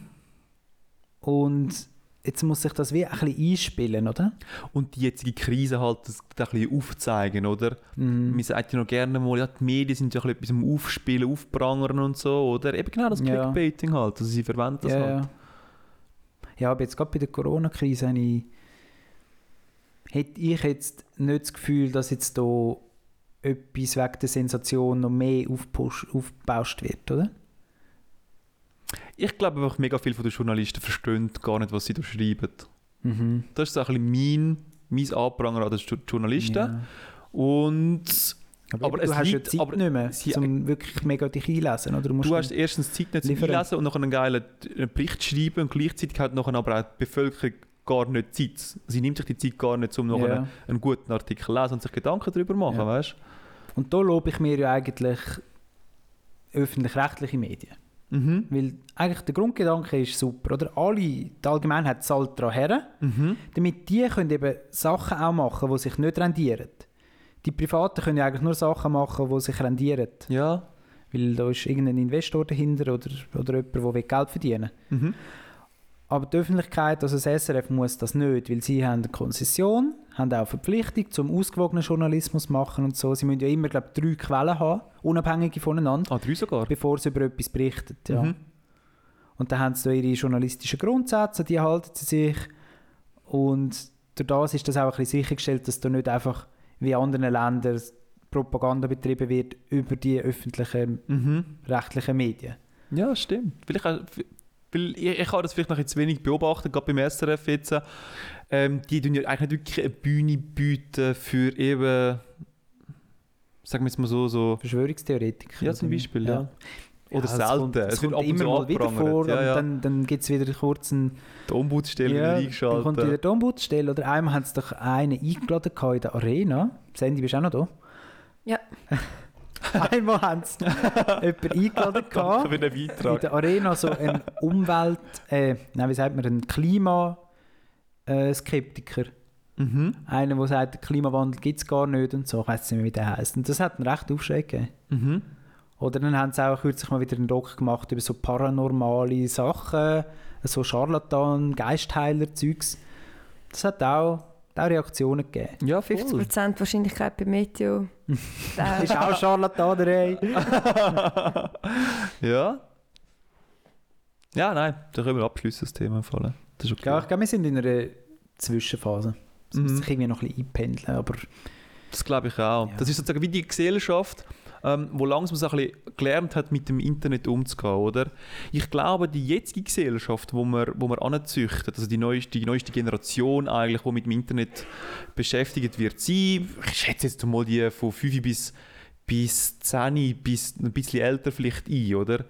und jetzt muss sich das wie ein bisschen einspielen, oder? Und die jetzige Krise halt das, ein bisschen aufzeigen, oder? Mhm. Man sagt ja noch gerne mal, ja, die Medien sind ja ein bisschen etwas am Aufspielen, Aufprangern und so, oder? Eben genau das Ja. Clickbaiting halt, also sie verwenden das Ja, halt. ja. ja, aber jetzt gerade bei der Corona-Krise habe ich, hätte ich jetzt nicht das Gefühl, dass jetzt da etwas wegen der Sensation noch mehr aufgebauscht wird, oder? Ich glaube einfach, mega viele von den Journalisten verstehen gar nicht, was sie da schreiben. Mhm. Das ist so ein bisschen mein, mein Anpranger an den Journalisten. Ja. Und Aber, Aber du hast ja liegt- Zeit aber nicht mehr, sie- um wirklich mega dich einlesen, oder? Du, musst du hast erstens Zeit nicht zu liefern. einlesen und noch einen geilen Bericht schreiben und gleichzeitig hat nachher aber auch die Bevölkerung gar nicht Zeit. Sie nimmt sich die Zeit gar nicht, um noch Ja. einen, einen guten Artikel zu lesen und sich Gedanken darüber zu machen, Ja. weißt Und da lobe ich mir ja eigentlich öffentlich-rechtliche Medien. Mhm. Weil eigentlich der Grundgedanke ist super, oder? Alle, die Allgemeinheit zahlt daran her, Mhm. damit die können eben Sachen auch machen, die sich nicht rendieren. Die Privaten können ja eigentlich nur Sachen machen, die sich rendieren. Ja. Weil da ist irgendein Investor dahinter oder, oder jemand, der Geld verdienen will. Mhm. Aber die Öffentlichkeit, also das SRF, muss das nicht, weil sie haben eine Konzession, haben auch Verpflichtung zum ausgewogenen Journalismus machen und so. Sie müssen ja immer, glaube ich, drei Quellen haben, unabhängige voneinander, Ah, drei sogar. bevor sie über etwas berichten. Ja. Mhm. Und dann haben sie da ihre journalistischen Grundsätze, die halten sie sich. Und durch das ist das auch ein bisschen sichergestellt, dass da nicht einfach wie in anderen Ländern Propaganda betrieben wird über die öffentlichen Mhm. rechtlichen Medien. Ja, stimmt. Vielleicht auch, weil ich, ich habe das vielleicht noch jetzt wenig beobachtet, gerade beim SRF jetzt. Ähm, die tun ja eigentlich nicht wirklich eine Bühne bieten für eben, sagen wir jetzt mal so, so Verschwörungstheoretiker. ja zum? Beispiel, ja. Oder es selten. kommt, es Es wird kommt ab und immer zu mal wieder vor Ja, und ja. dann, dann gibt es wieder kurz einen Die Ombudsstelle ja, wieder dann kommt wieder eingeschaltet. die Ombudsstelle. Oder einmal haben sie doch einen eingeladen in der Arena. Sandy, bist du auch noch da? Ja. <laughs> <laughs> einmal haben sie jemanden eingeladen <laughs> Danke für den in Beitrag. der Arena so ein Umwelt, äh, nein, wie sagt man, ein Klimaskeptiker. Mhm. Einer, der sagt, der Klimawandel gibt es gar nicht und so. Ich weiß nicht mehr, wie der heißt. Und das hat einen recht Aufschrei gegeben. Mhm. Oder dann haben sie auch kürzlich mal wieder einen Doc gemacht über so paranormale Sachen, so Scharlatan, Geistheiler-Zeugs. Das hat auch, auch Reaktionen gegeben. Ja, voll. 50% Wahrscheinlichkeit bei Meteo. Das <laughs> ist auch Scharlatanerei. <laughs> Ja. Ja, nein, da können wir abschließen, das Thema. Voll. Das ist okay. Ja, ich glaube, wir sind in einer Zwischenphase. Es muss Mhm. sich irgendwie noch ein bisschen einpendeln, aber Das glaube ich auch. Ja. Das ist sozusagen wie die Gesellschaft, ähm, wo langsam so ein bisschen gelernt hat, mit dem Internet umzugehen, oder? Ich glaube, die jetzige Gesellschaft, wo wir, wo wir anzüchten, also die neueste, die neueste Generation eigentlich, die mit dem Internet beschäftigt wird, sie, ich schätze jetzt mal die von 5 bis, bis 10, bis ein bisschen älter vielleicht ein, oder?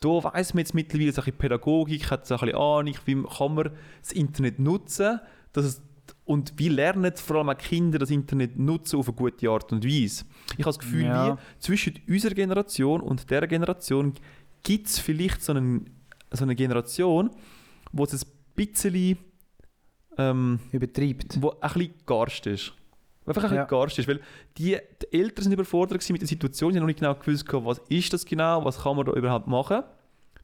Da weiss man jetzt mittlerweile, so ein bisschen Pädagogik hat so ein bisschen Ahnung, wie kann man das Internet nutzen, dass es und wie lernen vor allem auch Kinder das Internet nutzen auf eine gute Art und Weise. Ich habe das Gefühl, Ja. wie zwischen unserer Generation und der Generation gibt es vielleicht so, einen, so eine Generation, wo es ein bisschen, ähm, übertreibt. wo ein bisschen garst ist. Einfach ein Ja. bisschen garst ist, weil die, die Eltern sind überfordert mit der Situation, sie haben noch nicht genau gewusst, was ist das genau, was kann man da überhaupt machen.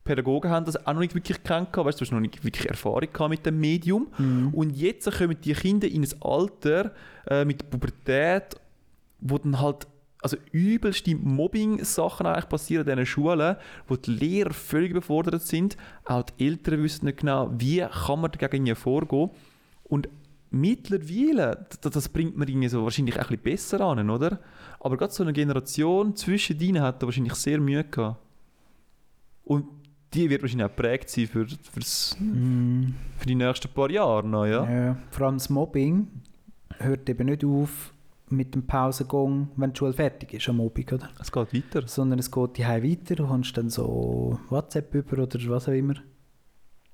Pädagogen haben das auch noch nicht wirklich gekannt, gehabt, weißt, du hast noch nicht wirklich Erfahrung gehabt mit dem Medium. Mhm. Und jetzt kommen die Kinder in ein Alter äh, mit der Pubertät, wo dann halt also übelste Mobbing-Sachen eigentlich passieren in diesen Schulen, wo die Lehrer völlig überfordert sind. Auch die Eltern wissen nicht genau, wie kann man dagegen vorgehen. Und mittlerweile, das, das bringt man irgendwie so wahrscheinlich ein bisschen besser an, oder? Aber gerade so eine Generation zwischen denen hat da wahrscheinlich sehr Mühe gehabt. Und die wird wahrscheinlich auch geprägt sein für, für's, Mhm. für die nächsten paar Jahre noch, ja? Ja. Vor allem das Mobbing hört eben nicht auf mit dem Pausengang, wenn die Schule fertig ist am Mobbing, oder? Es geht weiter. Sondern es geht die weiter, du kannst dann so WhatsApp über oder was auch immer.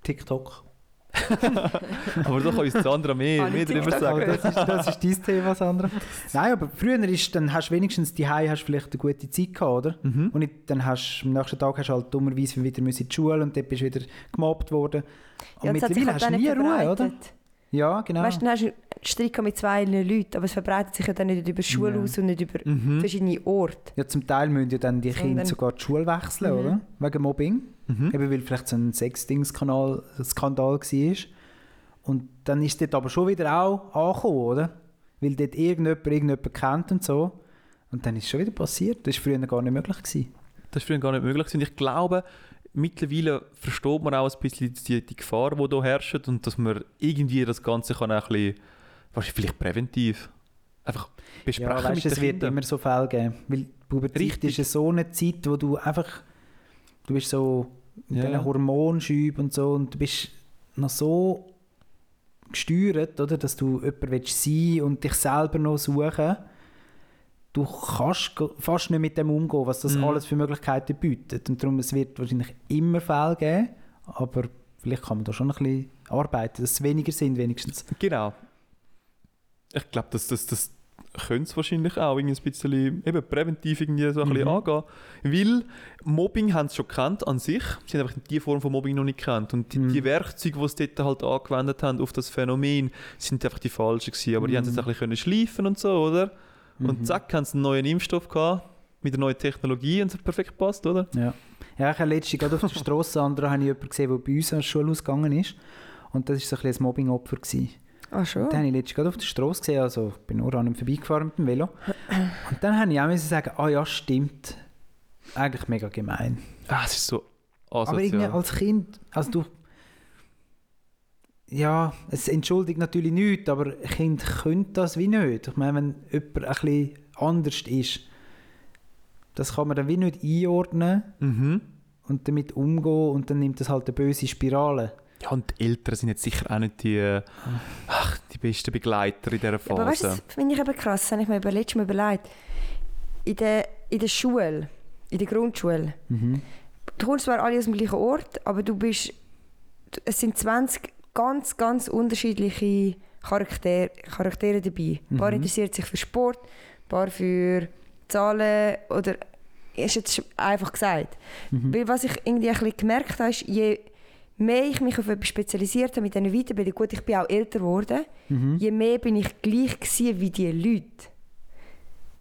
TikTok. <laughs> Aber da kann uns Sandra mehr, mehr darüber sagen. Das ist, das ist dein Thema, Sandra. Nein, aber früher ist, dann hast du wenigstens die hast vielleicht eine gute Zeit gehabt, oder? Mhm. Und dann hast du am nächsten Tag hast du halt dummerweise wieder müssen in die Schule und dort bist du wieder gemobbt worden. Und Ja, mittlerweile halt hast du nie Ruhe, oder? Ja, genau. Weißt dann hast du Streit mit zwei Leuten, aber es verbreitet sich ja dann nicht über das Schulhaus und nicht über Mhm. verschiedene Orte. Ja, zum Teil müssen ja dann die Kinder sogar die Schule wechseln, Mhm. oder? Wegen Mobbing. Mhm. Eben weil vielleicht so ein Sexting-Skandal Skandal war. Und dann ist dort aber schon wieder auch angekommen, oder? Weil dort irgendjemand irgendjemand kennt und so. Und dann ist es schon wieder passiert. Das war früher gar nicht möglich. Gewesen. Das ist früher gar nicht möglich. gewesen. Ich glaube, mittlerweile versteht man auch ein bisschen die, die Gefahr, die hier herrscht und dass man irgendwie das Ganze kann auch ein bisschen, wahrscheinlich vielleicht präventiv, einfach besprechen Ja, weißt, mit es wird Kindern. immer so Fälle geben. Weil Pubertät Richtig. ist so eine Zeit, wo du einfach... Du bist so in Ja. Hormonschüben und so und du bist noch so gesteuert, oder, dass du jemand willst sein und dich selber noch suchen. Du kannst fast nicht mit dem umgehen, was das Mhm. alles für Möglichkeiten bietet. Und darum, es wird wahrscheinlich immer Fälle geben, aber vielleicht kann man da schon ein bisschen arbeiten, dass es weniger sind wenigstens. Genau. Ich glaube, das, das, das könnte es wahrscheinlich auch irgendwie ein bisschen eben präventiv irgendwie so ein bisschen Mhm. angehen. Weil Mobbing haben sie schon gekannt an sich. Sie haben einfach die Form von Mobbing noch nicht gekannt. Und die, Mhm. die Werkzeuge, die sie dort halt angewendet haben auf das Phänomen, sind einfach die falschen gewesen. Aber die haben es Mhm. jetzt ein bisschen können schleifen und so, oder? Und Mhm. zack, haben sie einen neuen Impfstoff gehabt. Mit einer neuen Technologie und es hat perfekt gepasst, oder? Ja. Ja, ich habe letztens gerade auf der Straße andere habe ich jemanden gesehen, der bei uns ans Schulhaus gegangen ist. Und das war so ein, bisschen ein Mobbing-Opfer. gewesen. Ah, schon? Den habe ich letztens gerade auf der Straße gesehen, also ich bin nur an ihm vorbeigefahren mit dem Velo. Und dann habe ich auch müssen sagen, ah ja, stimmt. Eigentlich mega gemein. Ah, es ist so Aber irgendwie asozial. als Kind, also du... Ja, es entschuldigt natürlich nichts, aber ein Kind könnte das wie nicht. Ich meine, wenn jemand ein bisschen anders ist, das kann man dann wie nicht einordnen Mhm. und damit umgehen und dann nimmt das halt eine böse Spirale. Ja, und die Eltern sind jetzt sicher auch nicht die, äh, ach, die besten Begleiter in dieser Phase. Aber weißt du, das finde ich eben krass, habe ich mir letztes Mal überlegt. In der, in der Schule, in der Grundschule, Mhm. du kommst zwar alle aus dem gleichen Ort, aber du bist, es sind 20 ganz, ganz unterschiedliche Charaktere, Charaktere dabei. Ein paar Mhm. interessiert sich für Sport, ein paar für Zahlen oder ist jetzt einfach gesagt. Mhm. Weil was ich irgendwie ein bisschen gemerkt habe, ist, je mehr ich mich auf etwas spezialisiert habe mit diesen Weiterbildung, gut, ich bin auch älter geworden, Mhm. je mehr bin ich gleich gewesen wie die Leute.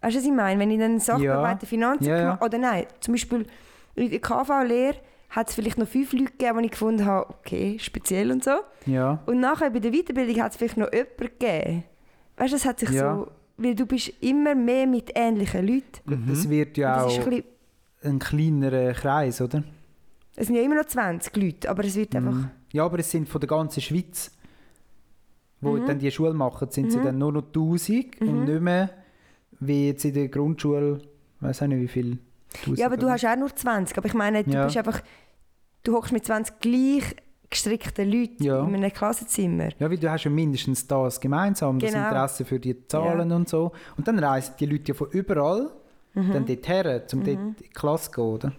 Weißt du, was ich meine? Wenn ich dann Sachbearbeiter Finanzen Ja, ja. gemacht oder nein, zum Beispiel in der KV-Lehre hat es vielleicht noch fünf Leute gegeben, die ich gefunden habe, okay, speziell und so. Ja. Und nachher bei der Weiterbildung hat es vielleicht noch jemanden gegeben. Weißt du, das hat sich Ja. so... Weil du bist immer mehr mit ähnlichen Leuten. Gut, Das wird ja das auch ein ein kleinerer Kreis, oder? Es sind ja immer noch 20 Leute, aber es wird einfach... Mhm. Ja, aber es sind von der ganzen Schweiz, wo Mhm. dann die Schule machen, sind sie Mhm. dann nur noch 1000 und Mhm. nicht mehr wie jetzt in der Grundschule, ich weiß auch nicht wie viel. 1000 Ja, aber du hast auch nur 20. Aber ich meine, du Ja. bist einfach... Du hockst mit 20 gleich gestrickten Leuten Ja. in einem Klassenzimmer. Ja, weil du hast ja mindestens das gemeinsam, das Genau. Interesse für die Zahlen und so. Und dann reisen die Leute ja von überall Mhm. dann dorthin, um dort in die Klasse zu gehen, oder?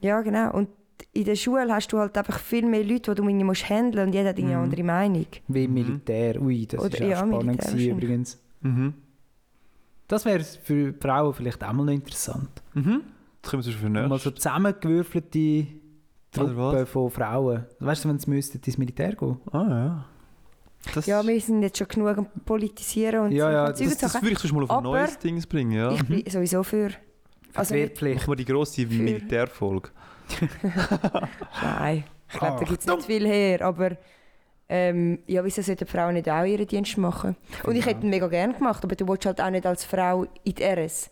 Ja, genau. Und in der Schule hast du halt einfach viel mehr Leute, die du irgendwie musst handeln und jeder hat irgendwie eine Mhm. andere Meinung. Wie im Mhm. Militär. Ui, das Oder- ist auch ja, spannend gewesen, übrigens. Mhm. Das wäre für Frauen vielleicht auch mal noch interessant. Mhm. Das können wir schon für Mal so zusammengewürfelte Truppen von Frauen. Weißt du, wenn sie müssten ins Militär gehen? Ah ja. Das, Ja, wir sind jetzt schon genug am Politisieren und Ja, so. ja, das- das, das würde ich sonst mal auf ein neues Ding bringen, ja. Ich bin sowieso für... Also Wehrpflicht. Machen wir die grosse Militärfolge. Nein, ich glaube, da gibt es nicht viel her, aber... Ähm, ja, wieso sollten Frauen nicht auch ihren Dienst machen? Und ich hätte ihn mega gerne gemacht, aber du willst halt auch nicht als Frau in die RS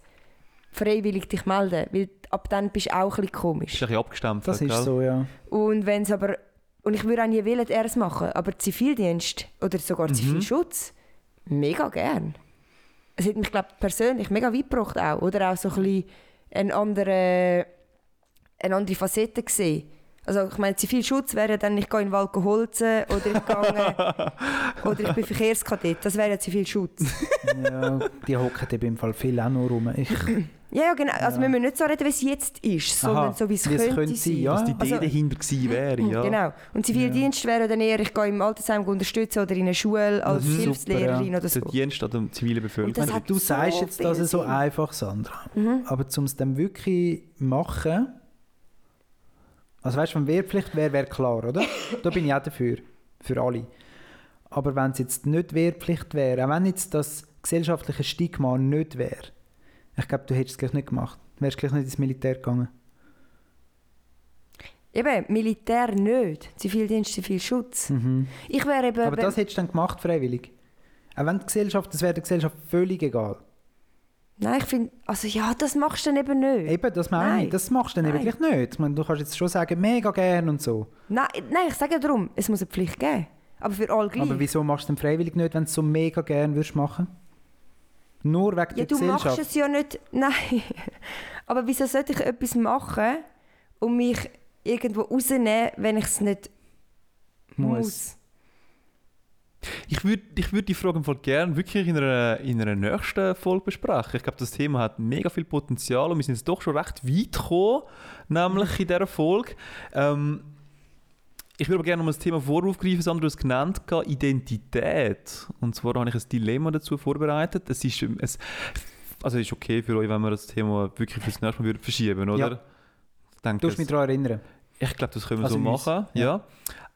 freiwillig dich melden, weil ab dann bist du auch ein bisschen Ist ein komisch. bisschen abgestempelt, Das ist gell? so, ja. Und wenn es aber... Und ich würde auch nie wollen, die RS machen, aber Zivildienst oder sogar Mhm. Zivilschutz, mega gern. Es hat mich, glaube persönlich mega weit gebracht auch. Oder auch so ein bisschen eine andere, eine andere Facette gesehen. Also ich meine, Zivilschutz wäre ja dann, ich gehe in den Wald holzen oder ich, gehe, <laughs> oder ich bin Verkehrskadett. Das wäre ja Zivilschutz. <laughs> ja die hocken eben im Fall viel auch noch rum. Ich, Ja, ja genau. Also Ja. wir müssen nicht so reden, wie es jetzt ist, sondern Aha, so, wie es könnte, könnte sein. ja. Was die Idee Also- dahinter gewesen wäre, ja. Genau. Und Zivildienst wäre dann eher, ich gehe im Altersheim unterstützen oder in einer Schule als Das ist Hilfslehrerin super, oder so. Der Dienst an der zivilen Und Bevölkerung. das hat du so sagst jetzt das so einfach, Sandra. Mhm. Aber um es dann wirklich machen, also weißt du, wenn Wehrpflicht wäre, wäre klar, oder? <laughs> da bin ich auch dafür, für alle. Aber wenn es jetzt nicht Wehrpflicht wäre, auch wenn jetzt das gesellschaftliche Stigma nicht wäre, ich glaube, du hättest es gleich nicht gemacht. Du wärst gleich nicht ins Militär gegangen. Eben, Militär nicht. Zivildienst, Zivilschutz. Ich wäre eben... Mhm. Aber das hättest du dann gemacht, freiwillig. Auch wenn die Gesellschaft, das wäre der Gesellschaft völlig egal. Nein, ich finde... Also ja, das machst du dann eben nicht. Eben, das meine Nein. ich. Das machst du dann eben Nein. gleich nicht. Ich meine, du kannst jetzt schon sagen, mega gern und so. Nein, nein, ich sage ja darum, es muss eine Pflicht geben. Aber für alle gleich. Aber wieso machst du es freiwillig nicht, wenn du es so mega gern würdest machen? Nur wegen ja, der du machst Gesellschaft. es ja nicht... <laughs> Nein. Aber wieso sollte ich etwas machen und mich irgendwo rausnehmen, wenn ich es nicht muss? Muss. Ich würde ich würd die Frage im Fall gerne wirklich in einer, in einer nächsten Folge besprechen. Ich glaube, das Thema hat mega viel Potenzial und wir sind jetzt doch schon recht weit gekommen, nämlich in dieser Folge. Ähm, ich würde aber gerne noch das Thema voraufgreifen, das andere es genannt, Identität. Und zwar habe ich ein Dilemma dazu vorbereitet. Es ist, ähm, es, also es ist okay für euch, wenn wir das Thema wirklich fürs nächste Mal würden verschieben, oder? Ja. Denke, Du musst mich daran erinnern. ich glaube, das können wir Also so uns, machen. Ja.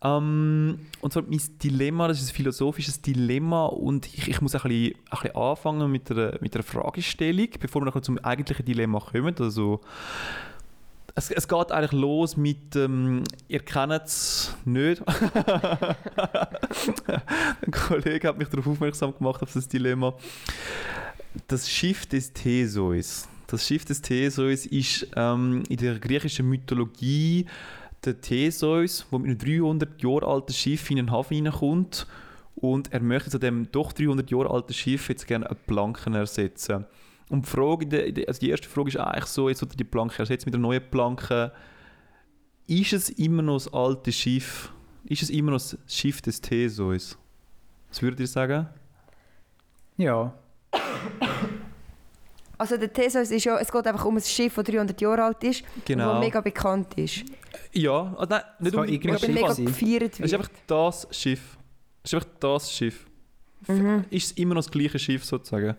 Ähm, und zwar mein Dilemma, das ist ein philosophisches Dilemma und ich, ich muss ein bisschen, ein bisschen anfangen mit einer, mit einer Fragestellung, bevor wir zum eigentlichen Dilemma kommen. Also, es, es geht eigentlich los mit, ähm, ihr kennt es nicht. <laughs> Ein Kollege hat mich darauf aufmerksam gemacht, auf das Dilemma. Das Schiff des Theseus. Das Schiff des Theseus ist ähm, in der griechischen Mythologie der Theseus, der mit einem 300 Jahre alten Schiff in den Hafen hineinkommt und er möchte zu dem doch 300 Jahre alten Schiff jetzt gerne eine Planke ersetzen. Und die, Frage, also die erste Frage ist eigentlich so, jetzt er die Planke ersetzen mit einer neuen Planke. Ist es immer noch das alte Schiff? Ist es immer noch das Schiff des Theseus? Was würdet ihr sagen? Ja. Also der Theseus ist ja, es geht einfach um ein Schiff, das 300 Jahre alt ist Genau. und mega bekannt ist. Ja, ah, nein, nicht Und mega Schiff mega gefeiert Es ist wird. einfach das Schiff. Es ist einfach das Schiff. Mhm. Ist es immer noch das gleiche Schiff sozusagen?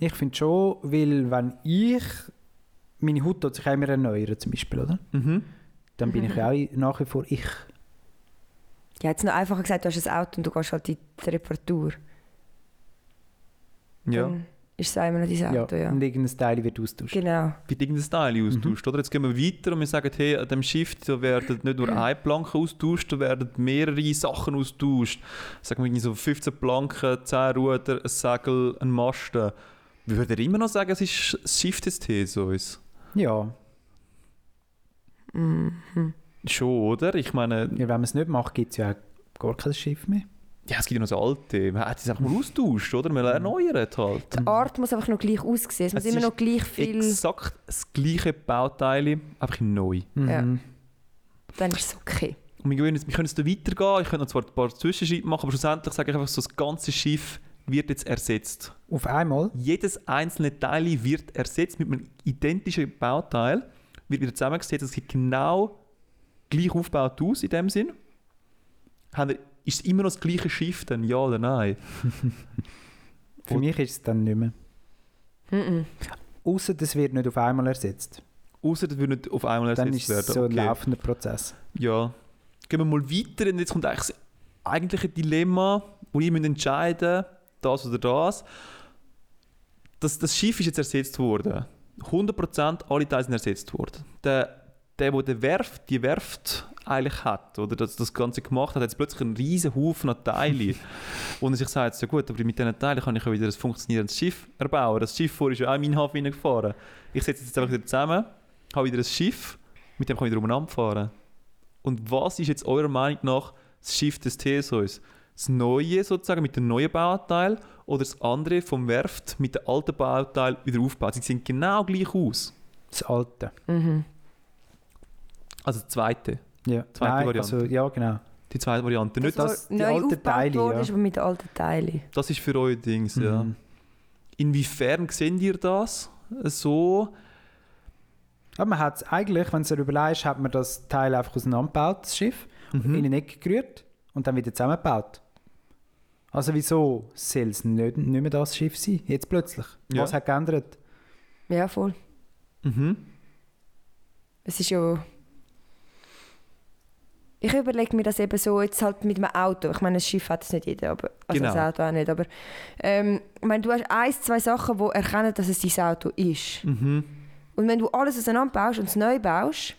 Ich finde schon, weil wenn ich... Meine Haut tut sich auch immer erneuern zum Beispiel, oder? Mhm. Dann bin ich ja auch nach wie vor ich. Ja, jetzt noch einfacher gesagt, du hast ein Auto und du gehst halt in die Reparatur. Ja. Dann ist es noch dein Ja. Auto, ja. Und irgendein Teil wird austauscht. Genau. Wird irgendein Teil austauscht, oder? Jetzt gehen wir weiter und wir sagen, hey, an dem Schiff da werden nicht nur eine Planke austauscht, da werden mehrere Sachen austauscht. Sagen wir irgendwie so 15 Planken, 10 Ruder, ein Segel, ein Masten. Würde ihr immer noch sagen, es ist das Schiff des Theseus? Ja. Schon, oder? Ich meine, ja wenn man es nicht macht, gibt es ja auch gar kein Schiff mehr. Ja, es gibt ja noch das alte. Man hat es einfach mal austauscht, oder? Man erneuert halt. Die Art muss einfach noch gleich aussehen. Es muss Es immer ist noch gleich viel... Exakt das gleiche Bauteil, einfach neu. Ja. Mhm. Dann ist es okay. Und wir, können jetzt, wir können jetzt da weitergehen. Ich könnte noch zwar ein paar Zwischenschritte machen, aber schlussendlich sage ich einfach so, das ganze Schiff wird jetzt ersetzt. Auf einmal? Jedes einzelne Teil wird ersetzt mit einem identischen Bauteil, wird wieder zusammengesetzt. Es sieht genau gleich aufgebaut aus in dem Sinn. Haben Ist es immer noch das gleiche Schiff dann, ja oder nein? <laughs> Für Und- mich ist es dann nicht mehr. Mhm. Außer das wird nicht auf einmal ersetzt. Außer das würde nicht auf einmal Dann ersetzt ist es werden. so ein Okay. laufender Prozess. Ja. Gehen wir mal weiter und jetzt kommt eigentlich das eigentliche Dilemma, wo müsst entscheiden das oder das. Das, das Schiff ist jetzt ersetzt worden. 100% alle Teile sind ersetzt worden. Der, der, der die Werft, die Werft eigentlich hat, oder das, das Ganze gemacht hat, hat jetzt plötzlich einen riesen Haufen an Teilen. <laughs> und er sich sagt, ja gut, aber mit diesen Teilen kann ich ja wieder ein funktionierendes Schiff erbauen. Das Schiff vorher ist ja auch in meinen Hafen hineingefahren. Ich setze es jetzt einfach wieder zusammen, habe wieder ein Schiff, mit dem kann ich wieder umeinander fahren. Und was ist jetzt eurer Meinung nach das Schiff des Theseus? Das neue sozusagen mit dem neuen Bauteil oder das andere vom Werft mit dem alten Bauteil wieder aufgebaut? Sie sehen genau gleich aus. Das Alte. Mhm. Also die zweite, Ja, Zweite Nein, Variante. Also, ja, genau. die zweite Variante. Nicht, Das- was die neu alten aufgebaut Teile, worden ja. ist, aber mit den alten Teilen. das ist für euch Dings, ja. Mhm. Inwiefern seht ihr das so? Aber man hat es eigentlich, wenn du es überlegst, hat man das Teil einfach auseinandergebaut, das Schiff, Mhm. in den Eck gerührt und dann wieder zusammengebaut. Also wieso soll es nicht, nicht mehr das Schiff sein, jetzt plötzlich? Ja. Was hat geändert? Ja, voll. Mhm. Es ist ja... ich überlege mir das eben so, jetzt halt mit dem Auto. Ich meine, ein Schiff hat es nicht jeder, aber, also Genau. das Auto auch nicht. Aber ähm, ich meine, du hast ein, zwei Sachen, die erkennen, dass es dein Auto ist. Mhm. Und wenn du alles auseinander baust und es neu baust,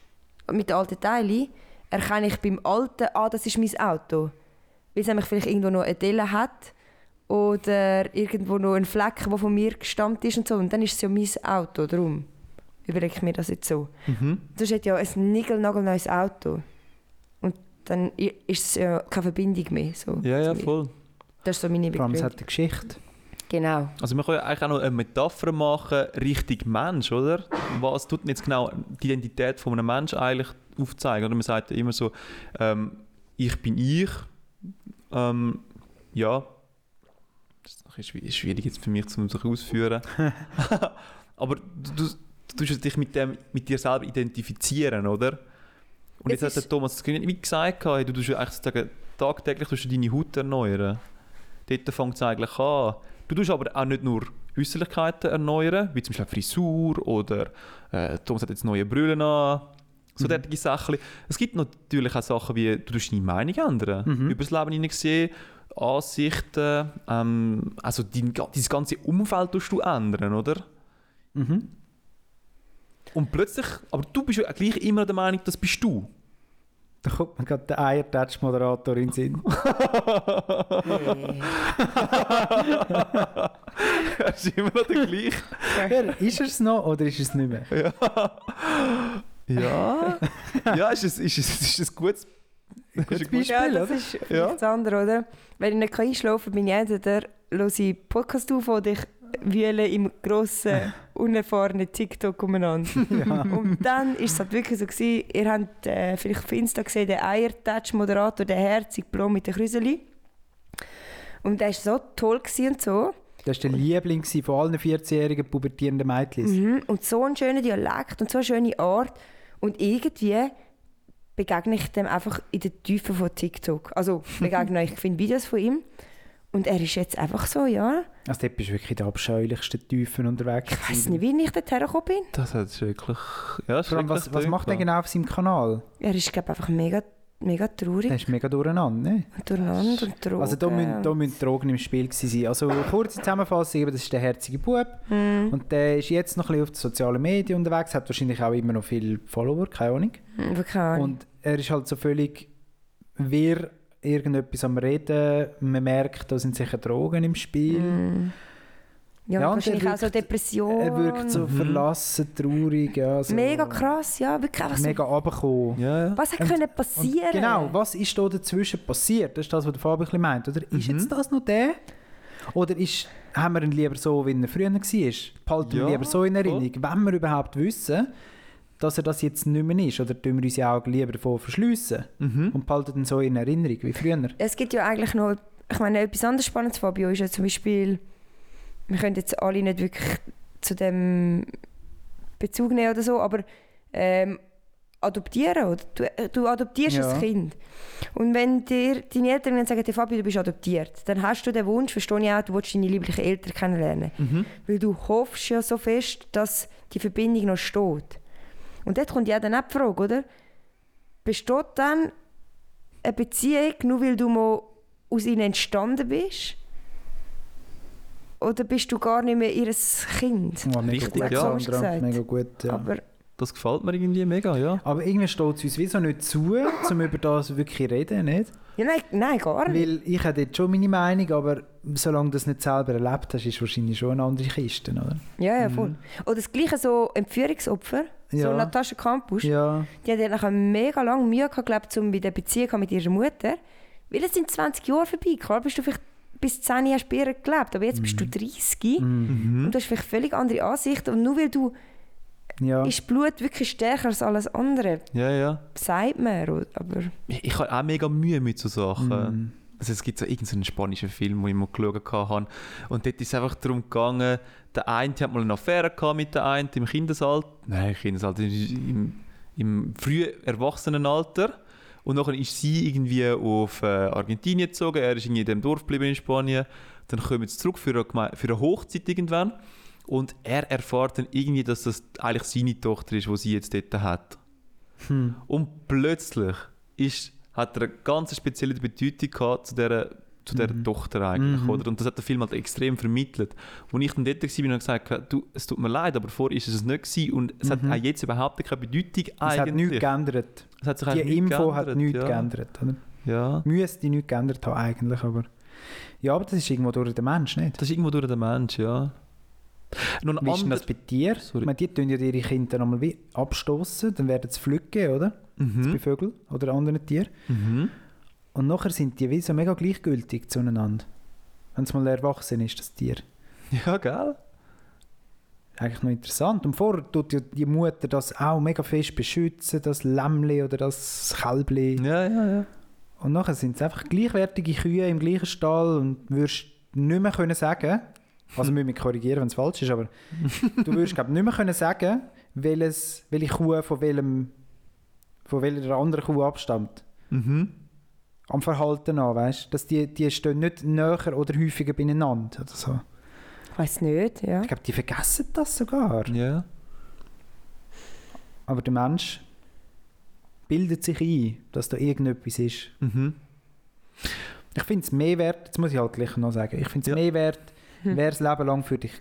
mit den alten Teilen, erkenne ich beim alten, ah, das ist mein Auto. Weil es nämlich vielleicht irgendwo noch eine Delle hat oder irgendwo noch ein Fleck, der von mir gestammt ist und so. Und dann ist es ja mein Auto, darum überlege ich mir das jetzt so. Mhm. Du hast ja ein nigelnagelneues Auto. Dann ist es ja keine Verbindung mehr. So, Ja, ja, zu voll. Das ist so meine Vor allem, es Begründung. hat eine Geschichte. Genau. Also man kann ja eigentlich auch noch eine Metapher machen, richtig Mensch, oder? Was tut denn jetzt genau die Identität von einem Menschen eigentlich aufzeigen? Oder man sagt ja immer so, ähm, ich bin ich. Ähm, ja, das ist schwierig jetzt für mich, sich auszuführen. <laughs> <laughs> Aber du, du, du tust dich mit, dem, mit dir selber identifizieren, oder? Und Es jetzt hat der Thomas das wie gesagt, hey, du tust eigentlich tagtäglich tust du deine Haut erneuern. Dort fängt es eigentlich an. Du tust aber auch nicht nur Äußerlichkeiten erneuern, wie zum Beispiel Frisur oder äh, Thomas hat jetzt neue Brillen an. So Mhm. derartige Sachen. Es gibt natürlich auch Sachen wie, du tust deine Meinung ändern, Mhm. über das Leben hinein sehen, Ansichten, ähm, also dein, dein ganze Umfeld tust du ändern, oder? Mhm. Und plötzlich, aber du bist ja gleich immer der Meinung, das bist du. Da kommt mir gerade der Eiertatsch-Moderator in den Sinn. <laughs> Er ist immer noch der gleiche. Ja, ist es noch oder ist es nicht mehr? Ja. Ja, ist es, ist es, ist es gutes, ist Gutes ein gutes Ja, Beispiel, das oder? ist Ja. das andere, oder? Wenn ich nicht einschlafen kann, bin ich entweder höre ich Podcast auf oder ich wühle im grossen, <laughs> unerfahrenen TikTok umeinander. <laughs> Und dann war es halt wirklich so, gewesen, ihr habt äh, vielleicht auf Insta gesehen, den Eiertatsch-Moderator, der herzige Blau mit den Krüseli. Und der war so toll und so. Das war der Liebling von allen 14-jährigen pubertierenden Mädchen. Mhm. Und so ein schöner Dialekt und so eine schöne Art. Und irgendwie begegne ich dem einfach in der Tiefe von TikTok. Also <laughs> begegne ich, ich finde Videos von ihm. Und er ist jetzt einfach so, ja. Also dort bist du wirklich in den abscheulichsten Tiefen unterwegs. Ich weiß nicht, wie ich dort hergekommen bin. Das hat schrecklich. Ja, Vor allem, was, was macht er genau auf seinem Kanal? Er ist, glaube einfach mega, mega traurig. Der ist mega durcheinander, ne? Und durcheinander und Drogen. Also da müssen, da müssen Drogen im Spiel gewesen sein. Also kurze Zusammenfassung, das ist der herzige Bub Mhm. und der ist jetzt noch ein bisschen auf den sozialen Medien unterwegs, hat wahrscheinlich auch immer noch viele Follower, keine Ahnung. Mhm, wirklich auch. Und er ist halt so völlig wirr irgendetwas am Reden, man merkt, da sind sicher Drogen im Spiel. Mhm. Ja, Ja, wahrscheinlich auch so wirkt- Depressionen. Er wirkt so Mhm. verlassen, traurig, ja, so Mega krass, ja. Wirklich einfach so. mega runtergekommen. Ja. Was hat Und- können passieren? genau, was ist da dazwischen passiert? Das ist das, was der Fabi ein bisschen meint. Oder ist Mhm. jetzt das noch der? Oder ist, haben wir ihn lieber so, wie er früher war? Behalten wir Ja, ihn lieber so in. Erinnerung? Wenn wir überhaupt wissen, dass er das jetzt nicht mehr ist, oder tun wir unsere Augen lieber davor verschliessen Mhm. und behalten ihn so in Erinnerung wie früher? Es gibt ja eigentlich noch, ich meine, etwas anderes Spannendes, Fabio, ist ja zum Beispiel, wir können jetzt alle nicht wirklich zu dem Bezug nehmen oder so, aber ähm, adoptieren, oder? Du, äh, du adoptierst Ja. ein Kind. Und wenn dir deine Eltern dann sagen, hey, Fabio, du bist adoptiert, dann hast du den Wunsch, verstehe ich auch, du willst deine lieblichen Eltern kennenlernen. Mhm. Weil du hoffst ja so fest, dass die Verbindung noch steht. Und dort kommt ja dann auch die Frage, oder? Besteht dann eine Beziehung, nur weil du mal aus ihnen entstanden bist? Oder bist du gar nicht mehr ihr Kind? Mega Richtig, gut, ja. Mega gut, ja. Aber Das gefällt mir irgendwie mega, ja. Aber irgendwie steht es uns wieso nicht zu, um über das wirklich reden, nicht? ja, nein, nein, gar nicht. Weil ich habe jetzt schon meine Meinung, aber solange du das nicht selber erlebt hast, ist es wahrscheinlich schon eine andere Kiste, oder? Ja, ja, voll. Oder das gleiche so Entführungsopfer, so Ja. Natascha Campus, Ja, die hat ja nachher mega lange Mühe gehabt, glaub, um bei der Beziehung mit ihrer Mutter. Weil es sind 20 Jahre vorbei. Klar bist du vielleicht bis 10 Jahre später gelebt, aber jetzt bist du 30 Mhm. und du hast vielleicht völlig andere Ansichten. Und nur weil du ja. ist Blut wirklich stärker als alles andere, Ja, ja. sagt man. Aber Ich, ich habe auch mega Mühe mit so Sachen. Mhm. Also es gibt so irgendeinen spanischen Film, den ich mal geschaut habe. Und dort ist es einfach darum gegangen, der eine hat mal eine Affäre gehabt mit der einen im Kindesalter. Nein, Kindesalter, im, im frühen Erwachsenenalter. Und dann ist sie irgendwie auf äh, Argentinien gezogen. Er ist irgendwie in dem Dorf geblieben in Spanien. Dann kommen sie zurück für eine, Geme- für eine Hochzeit irgendwann. Und er erfährt dann irgendwie, dass das eigentlich seine Tochter ist, die sie jetzt dort hat. Hm. Und plötzlich ist, hat er eine ganz spezielle Bedeutung gehabt zu dieser, zu dieser Mhm. Tochter eigentlich, Mhm. oder? Und das hat der Film halt extrem vermittelt. Als ich dann dort war, habe ich gesagt, du, es tut mir leid, aber vorher ist es nicht gewesen und es hat Mhm. auch jetzt überhaupt keine Bedeutung Es hat eigentlich. nichts geändert. es hat Die nichts Info hat geändert, nichts ja. geändert. Oder? Ja, Müsste nichts geändert haben eigentlich, aber... Ja, aber das ist irgendwo durch den Mensch, nicht? das ist irgendwo durch den Mensch, ja. Ein Wie ist denn das bei dir? Sorry. Meine, die tun ja ihre Kinder einmal wie abstoßen, dann werden sie pflücken, oder? Bei Mhm. Vögeln oder anderen Tieren. Mhm. Und nachher sind die wie so mega gleichgültig zueinander. Wenn es mal erwachsen ist, das Tier. Ja, gell? Eigentlich noch interessant. Und vorher tut ja die Mutter das auch mega fest beschützen, das Lämmli oder das Kälbli. Ja, ja, ja. Und nachher sind es einfach gleichwertige Kühe im gleichen Stall und würdest nicht mehr können sagen, also müssen wir korrigieren, wenn es falsch ist, aber <laughs> du würdest glaub, nicht mehr können sagen, welches, welche Kuh von welchem von welcher anderen Kuh abstammt. Mhm. Am Verhalten an, weißt du? Dass die, die stehen nicht näher oder häufiger beieinander oder so. Ich weiß nicht, ja. Ich glaube, die vergessen das sogar. Ja. Aber der Mensch bildet sich ein, dass da irgendetwas ist. Mhm. Ich finde es mehr wert, jetzt muss ich halt gleich noch sagen, ich finde es Ja. mehr wert. <laughs> wer das Leben lang für dich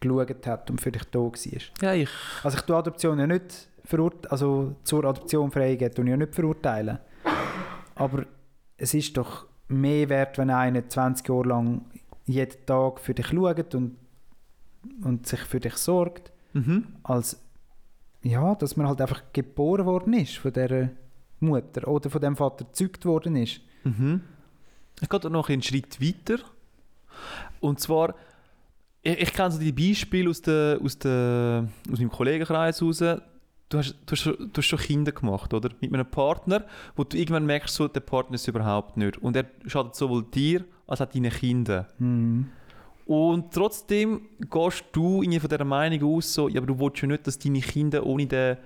geschaut hat und für dich da war. Ja, ich. Also ich tue Adoption ja nicht verurt also zur Adoption freigeben, tue ich ja nicht verurteilen. Aber es ist doch mehr wert, wenn einer 20 Jahre lang jeden Tag für dich schaut und, und sich für dich sorgt, Mhm. als ja, dass man halt einfach geboren worden ist von dieser Mutter oder von dem Vater gezeugt worden ist. Mhm. Ich gehe noch einen Schritt weiter. Und zwar, ich, ich kenne so die Beispiele aus, der, aus, der, aus meinem Kollegenkreis raus. Du hast, du, hast, schon- du hast schon Kinder gemacht, oder? Mit einem Partner, wo du irgendwann merkst, so, der Partner ist überhaupt nicht. Und er schadet sowohl dir als auch deinen Kindern. Mhm. Und trotzdem gehst du irgendwie von dieser Meinung aus, so, ja, aber du willst ja nicht, dass deine Kinder ohne den,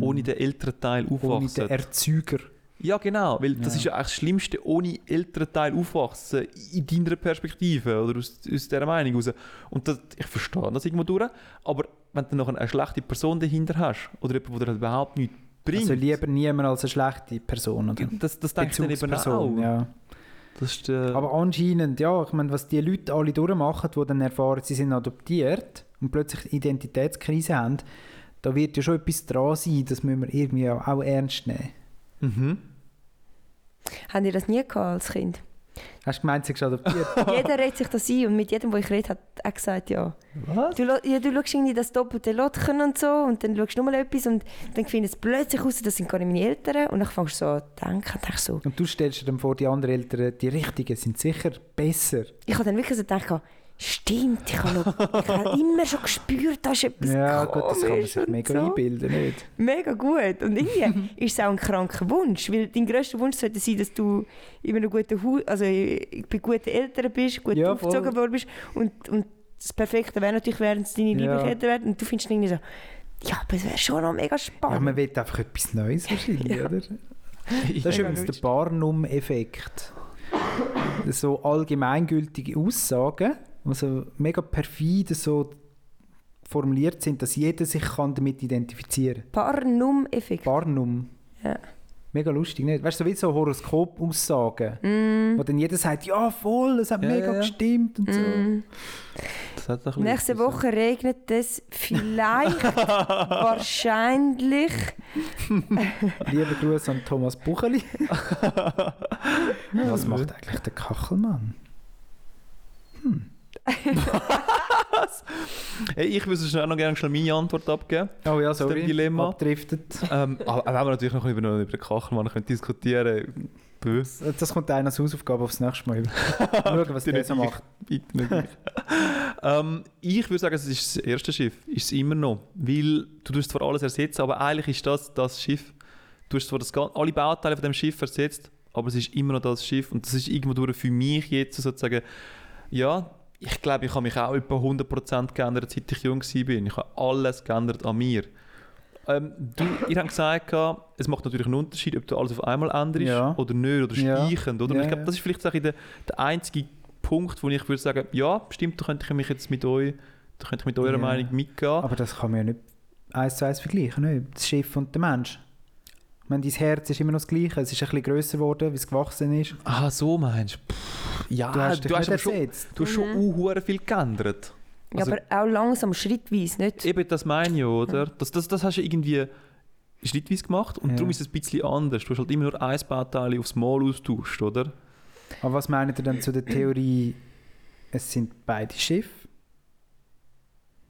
ohne den älteren Teil Mhm. Ohne aufwachsen. den Erzeuger. Ja, genau, weil das Ja. ist ja eigentlich das Schlimmste, ohne älteren Teil aufwachsen, in deiner Perspektive oder aus, aus dieser Meinung raus. Und das, ich verstehe das irgendwo durch, aber wenn du noch eine schlechte Person dahinter hast oder jemand, der dir überhaupt nichts bringt, Also lieber niemand als eine schlechte Person. Oder? das, das denkst du dann eben auch. ja. Das ist, äh, Aber anscheinend, ja, ich meine, was die Leute alle durchmachen, die dann erfahren, sie sind adoptiert und plötzlich Identitätskrise haben, da wird ja schon etwas dran sein, das müssen wir irgendwie auch ernst nehmen. Mhm. Haben ihr das nie gehabt als Kind? Hast du gemeint, sie ist adoptiert? <laughs> Jeder redet sich das ein und mit jedem, wo ich rede, hat er gesagt, ja. Was? Du, ja, du schaust irgendwie das doppelte Lotchen und so und dann schaust du nochmal etwas und dann findest es plötzlich raus, das sind gar nicht meine Eltern und dann fängst du so an zu denken und denkst so, und du stellst dir dann vor, die anderen Eltern, die richtigen, sind sicher besser. ich habe dann wirklich so gedacht, stimmt, ich habe, noch, ich habe <laughs> immer schon gespürt, da ist etwas Ja, gut, das kann man sich mega so. einbilden, nicht? Mega gut. Und irgendwie <laughs> ist es auch ein kranker Wunsch, weil dein grösster Wunsch sollte sein, dass du in einem guten Haus, also bei guten Eltern bist, gut Ja, aufgezogen worden bist und, und das Perfekte wäre natürlich, wären es deine Ja. lieblichen Eltern werden und du findest irgendwie so, ja, aber es wäre schon noch mega Ja, spannend. man will einfach etwas Neues <laughs> wahrscheinlich, oder? Das ist übrigens der. Barnum-Effekt. So allgemeingültige Aussagen, die so mega perfide so formuliert sind, dass jeder sich kann damit identifizieren kann. Barnum-Effekt. Barnum. Ja. Mega lustig, nicht? Weißt du, so wie so Horoskop-Aussagen, Mm. wo dann jeder sagt, ja voll, es hat Ja, mega ja, gestimmt und so. Mm. Das hat doch Nächste Woche regnet es vielleicht, <laughs> wahrscheinlich. <laughs> Lieber Gruß an Thomas Bucheli. <laughs> Was macht eigentlich der Kachelmann? Hey, ich würde schnell noch gerne schnell meine Antwort abgeben. Oh ja, dem sorry. Dilemma. Abdriftet. ähm, aber wenn wir natürlich noch über, über den Kachelmann können diskutieren können. Das kommt einer als Hausaufgabe aufs nächste Mal. Schauen, was <laughs> der so ich. macht. Bitte nicht ich. <laughs> ähm, ich würde sagen, es ist das erste Schiff. Ist es immer noch. Weil du tust zwar alles ersetzen, aber eigentlich ist das das Schiff. Du hast zwar das, alle Bauteile von dem Schiff ersetzt, aber es ist immer noch das Schiff. Und das ist irgendwo durch für mich jetzt sozusagen, ja, ich glaube, ich habe mich auch etwa 100% geändert, seit ich jung war. Ich habe alles geändert an mir. Ähm, du, <laughs> ihr habt gesagt, es macht natürlich einen Unterschied, ob du alles auf einmal änderst Ja. oder nicht, oder Ja. streichend. Oder? Ja, ich glaube, ja. das ist vielleicht bisschen der, der einzige Punkt, wo ich würde sagen, ja, stimmt, da könnte ich mich jetzt mit euch, da könnte ich mit eurer Ja. Meinung mitgehen. Aber das kann man ja nicht eins zu eins vergleichen. Nicht? Das Schiff und der Mensch. Ich meine, dein Herz ist immer noch das gleiche. Es ist ein bisschen grösser geworden, wie es gewachsen ist. Ah, so meinst du? Pff, Ja, Du hast dich du hast, nicht schon, ersetzt. du hast schon mhm. viel geändert. Ja, Also- aber auch langsam, schrittweise, nicht? Eben, das meine ich, oder? Das, das, das hast du irgendwie schrittweise gemacht und Ja. darum ist es ein bisschen anders. Du hast halt immer nur ein Bauteil aufs Mal austauscht, oder? Aber was meint ihr dann zu der Theorie, es sind beide Schiffe?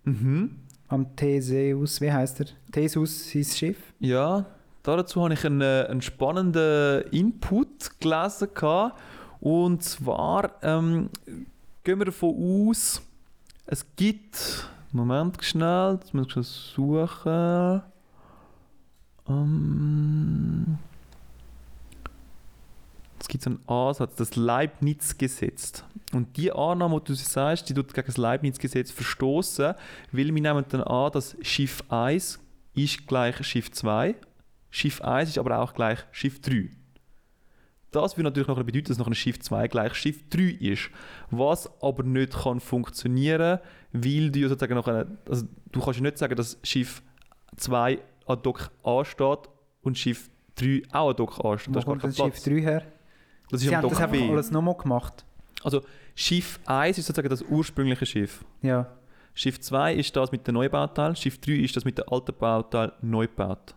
Mhm. Am Theseus, wie heißt er? Theseus, sein Schiff? Ja, dazu habe ich einen, äh, einen spannenden Input gelesen. gehabt. Und zwar ähm, gehen wir davon aus, es gibt. Moment schnell, jetzt muss ich es suchen. Ähm, es gibt so einen Ansatz, das Leibniz-Gesetz. Und die Annahme, die du sagst, die tut gegen das Leibniz-Gesetz verstoßen, weil wir nehmen dann an, dass Schiff 1 ist gleich Schiff 2, Schiff 1 ist aber auch gleich Schiff 3. Das würde natürlich nachher bedeuten, dass nachher Schiff 2 gleich Schiff 3 ist. Was aber nicht kann funktionieren, weil du sozusagen nachher, also du kannst nicht sagen, dass Schiff 2 an Dock A steht und Schiff 3 auch an Dock A steht. Wo Da ist gar kommt das Schiff Platz. 3 her? Das ist Sie haben das einfach B. alles nochmal gemacht. Also Schiff 1 ist sozusagen das ursprüngliche Schiff. Ja. Schiff 2 ist das mit den Neubauteilen, Schiff 3 ist das mit den alten Bauteilen neu gebaut.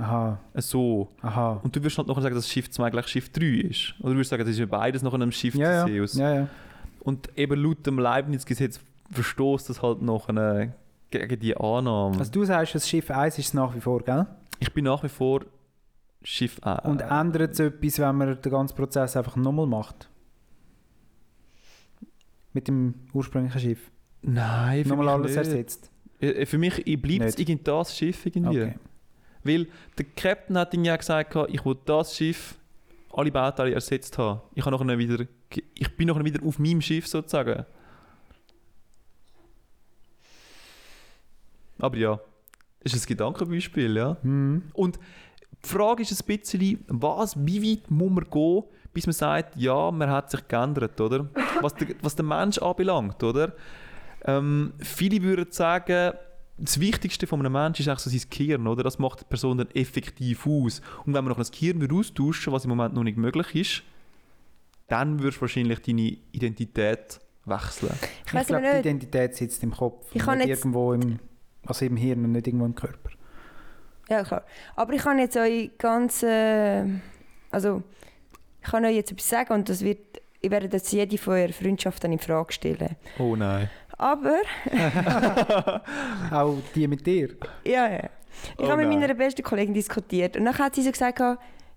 Aha, So. aha. Und du würdest halt nachher sagen, dass Schiff 2 gleich Schiff 3 ist. Oder du würdest sagen, das ist ja beides nach einem Schiff Ja, ja. Ja, ja. Und eben laut dem Leibniz-Gesetz verstoßt das halt nachher gegen die Annahme. Also du sagst, das Schiff 1 ist es nach wie vor, gell? ich bin nach wie vor Schiff 1. Und ändert es etwas, wenn man den ganzen Prozess einfach nochmal macht? Mit dem ursprünglichen Schiff? Nein, für Nochmal mich alles nicht. ersetzt? Äh, Für mich bleibt es Nicht. irgend das Schiff irgendwie. Okay. Weil der Captain hat ihm ja gesagt, ich will das Schiff alle Bauteile ersetzt haben. Ich, habe nachher wieder, ich bin nachher wieder auf meinem Schiff sozusagen. Aber ja, ist ein Gedankenbeispiel, ja. Mhm. Und die Frage ist ein bisschen, was, wie weit muss man gehen, bis man sagt, ja, man hat sich geändert, oder? <laughs> Was der, was der Mensch anbelangt, oder? Ähm, viele würden sagen, das Wichtigste von einem Menschen ist eigentlich so sein Gehirn, oder? Das macht die Person dann effektiv aus. Und wenn man noch das Gehirn würde austauschen was im Moment noch nicht möglich ist, dann würdest du wahrscheinlich deine Identität wechseln. Ich Ich glaube, die. Identität sitzt im Kopf. Ich nicht irgendwo im, also im Hirn und nicht irgendwo im Körper. Ja, klar. Aber ich kann jetzt euch ganz. Äh, also, ich kann euch jetzt etwas sagen und das wird. Ich werde jetzt jede von eurer Freundschaften in Frage stellen. Oh nein. Aber, <laughs> Auch die mit dir. ja, ja. Ich Oh habe mit meiner besten Kollegin diskutiert und dann hat sie so gesagt,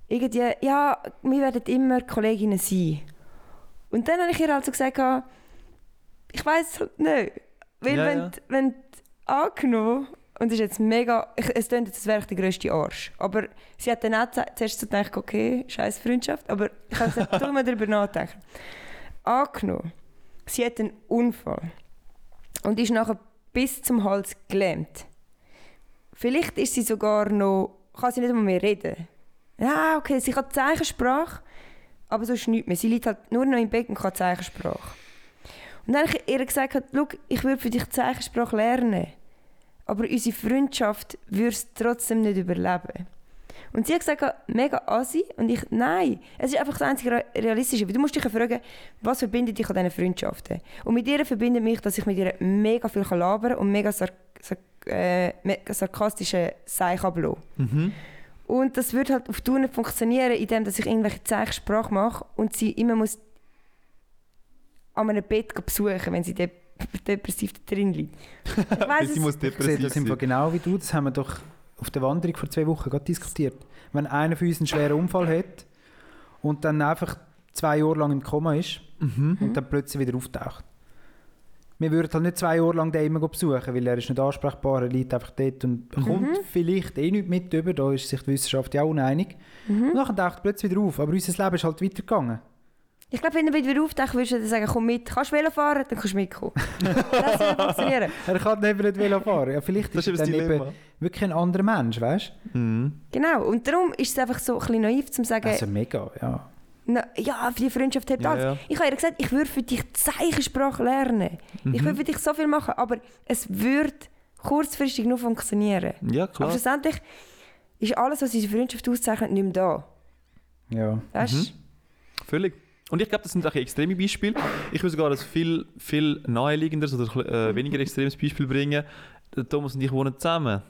irgendwie, ja, wir werden immer Kolleginnen sein. Und dann habe ich ihr also gesagt, ich weiß halt nicht. Weil Ja, wenn, ja. wenn angenommen, und das ist jetzt mega, ich, es klingt jetzt, als wäre ich der grösste Arsch. Aber sie hat dann auch zu- zuerst so gedacht, okay, scheiß Freundschaft, aber ich habe gesagt, tu <laughs> mal darüber nachdenken. Angenommen, sie hat einen Unfall und ist nachher bis zum Hals gelähmt. Vielleicht ist sie sogar noch, kann sie nicht mehr reden. Ja, okay, sie kann Zeichensprache, aber sonst nichts mehr. Sie liegt halt nur noch im Bett und kann Zeichensprache. Und dann habe ich ihr gesagt, schau, ich würde für dich Zeichensprache lernen, aber unsere Freundschaft würde es trotzdem nicht überleben. Und sie hat gesagt, mega assi. Und ich, nein. Es ist einfach das einzige Re- Realistische. Weil Du musst dich ja fragen, was verbindet dich an diesen Freundschaften? Und mit ihr verbindet mich, dass ich mit ihr mega viel kann labern und mega, sar sar äh, mega sarkastische Zeichen ablassen. Mhm. Und das würde halt auf Tour nicht funktionieren, indem dass ich irgendwelche Zeichensprache mache und sie immer muss an einem Bett besuchen, wenn sie dep depressiv drin liegt. Ich <laughs> weiss sie es, muss Ich sehe depressiv das im Fall sein. genau wie du. Das haben wir doch auf der Wanderung vor zwei Wochen gerade diskutiert. Wenn einer von uns einen schweren Unfall hat und dann einfach zwei Jahre lang im Koma ist Mhm. und dann plötzlich wieder auftaucht. Wir würden halt nicht zwei Jahre lang den immer besuchen, weil er ist nicht ansprechbar, er liegt einfach dort und kommt vielleicht eh nicht mit über, da ist sich die Wissenschaft ja uneinig. Und dann taucht er plötzlich wieder auf, aber unser Leben ist halt weitergegangen. Ich glaube, wenn du wieder auftauchst, würdest du sagen, komm mit. Kannst du Velo fahren, dann kannst du mitkommen. <laughs> das würde <laughs> funktionieren. Er kann eben nicht Velo fahren. Ja, vielleicht Das ist ist er dann eben wirklich ein anderer Mensch, weißt Mhm. Genau, und darum ist es einfach so ein bisschen naiv zu du? sagen, Also mega, ja. na, ja, für die Freundschaft hat Ja, alles. ja. Ich habe ihr gesagt, ich würde für dich Zeichensprache lernen. Ich Mhm. würde für dich so viel machen, aber es würde kurzfristig nur funktionieren. Ja, Aber klar. schlussendlich ist alles, was unsere Freundschaft auszeichnet, nicht mehr da. Ja. Weißt Mhm. Völlig. Und ich glaube, das sind auch extreme Beispiele. Ich würde sogar ein viel, viel naheliegenderes oder äh, weniger extremes Beispiel bringen. Der Thomas und ich wohnen zusammen.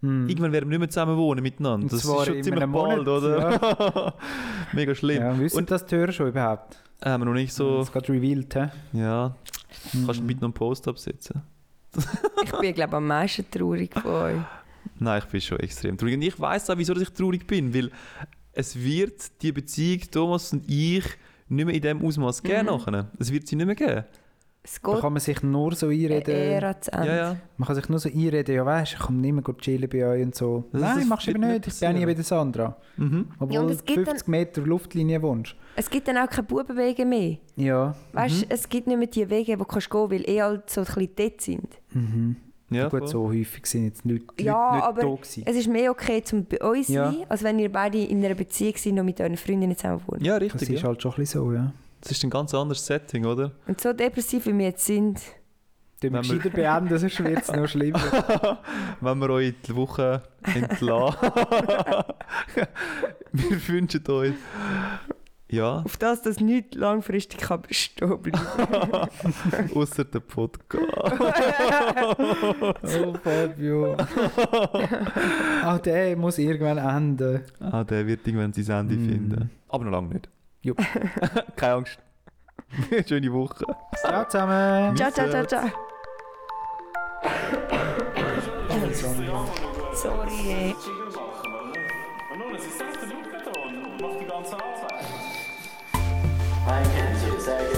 Hm. Irgendwann werden wir nicht mehr zusammen wohnen miteinander. Und Das ist schon ziemlich bald, Monat, oder? <laughs> Mega schlimm. Ja, wissen Und- das Hörer schon überhaupt? Äh, haben wir noch nicht so. Das gerade revealed, hä? Ja. Kannst du bitte noch einen Post absetzen? <laughs> Ich bin, glaube ich, am meisten traurig von euch. Nein, ich bin schon extrem traurig. Und ich weiß auch, wieso dass ich traurig bin. Weil es wird die Beziehung Thomas und ich nicht mehr in dem Ausmaß geben Mhm. nachher. Es wird sie nicht mehr geben. Es Da geht kann man sich nur so einreden. Ära zu Ende. Ja, ja. Man kann sich nur so einreden, ja weißt, ich komme nicht mehr gut chillen bei euch und so. Das- Nein, das machst du eben nicht. Ich bin nie passieren. wie der Sandra. Mhm. Obwohl Ja, und du es gibt 50 Meter Luftlinie wohnst. Es gibt dann auch keine Bubenwege mehr. Ja. Weißt, Mhm. Es gibt nicht mehr die Wege, wo du kannst gehen weil eh halt so ein bisschen dort sind. Mhm. Ja, Gut, so häufig sind jetzt Leute, Ja, Leute nicht aber da gewesen. Es ist mehr okay, zum bei uns zu Ja. sein, als wenn ihr beide in einer Beziehung seid und mit euren Freundinnen zusammen wohnt. ja, Das richtig. ist Ja. halt schon ein bisschen so, ja. Das ist ein ganz anderes Setting, oder? Und so depressiv, wie wir jetzt sind, Wenn wir- gescheiter beenden, sonst wird es noch schlimmer. <laughs> Wenn wir euch die Woche entlassen. <laughs> wir wünschen euch. Ja, auf das, dass nichts langfristig kann bestehen bleiben. außer <laughs> der Podcast. oh, Fabio. Auch der muss irgendwann enden. Ah, der wird irgendwann sein Ende Mm. finden. Aber noch lange nicht. Jupp. <laughs> Keine Angst. <laughs> Schöne Woche. Ciao zusammen. ciao, ciao, ciao, ciao. Sorry. ey. Und nun, es ist selbst der und macht die ganze Arbeit. I can't do a second.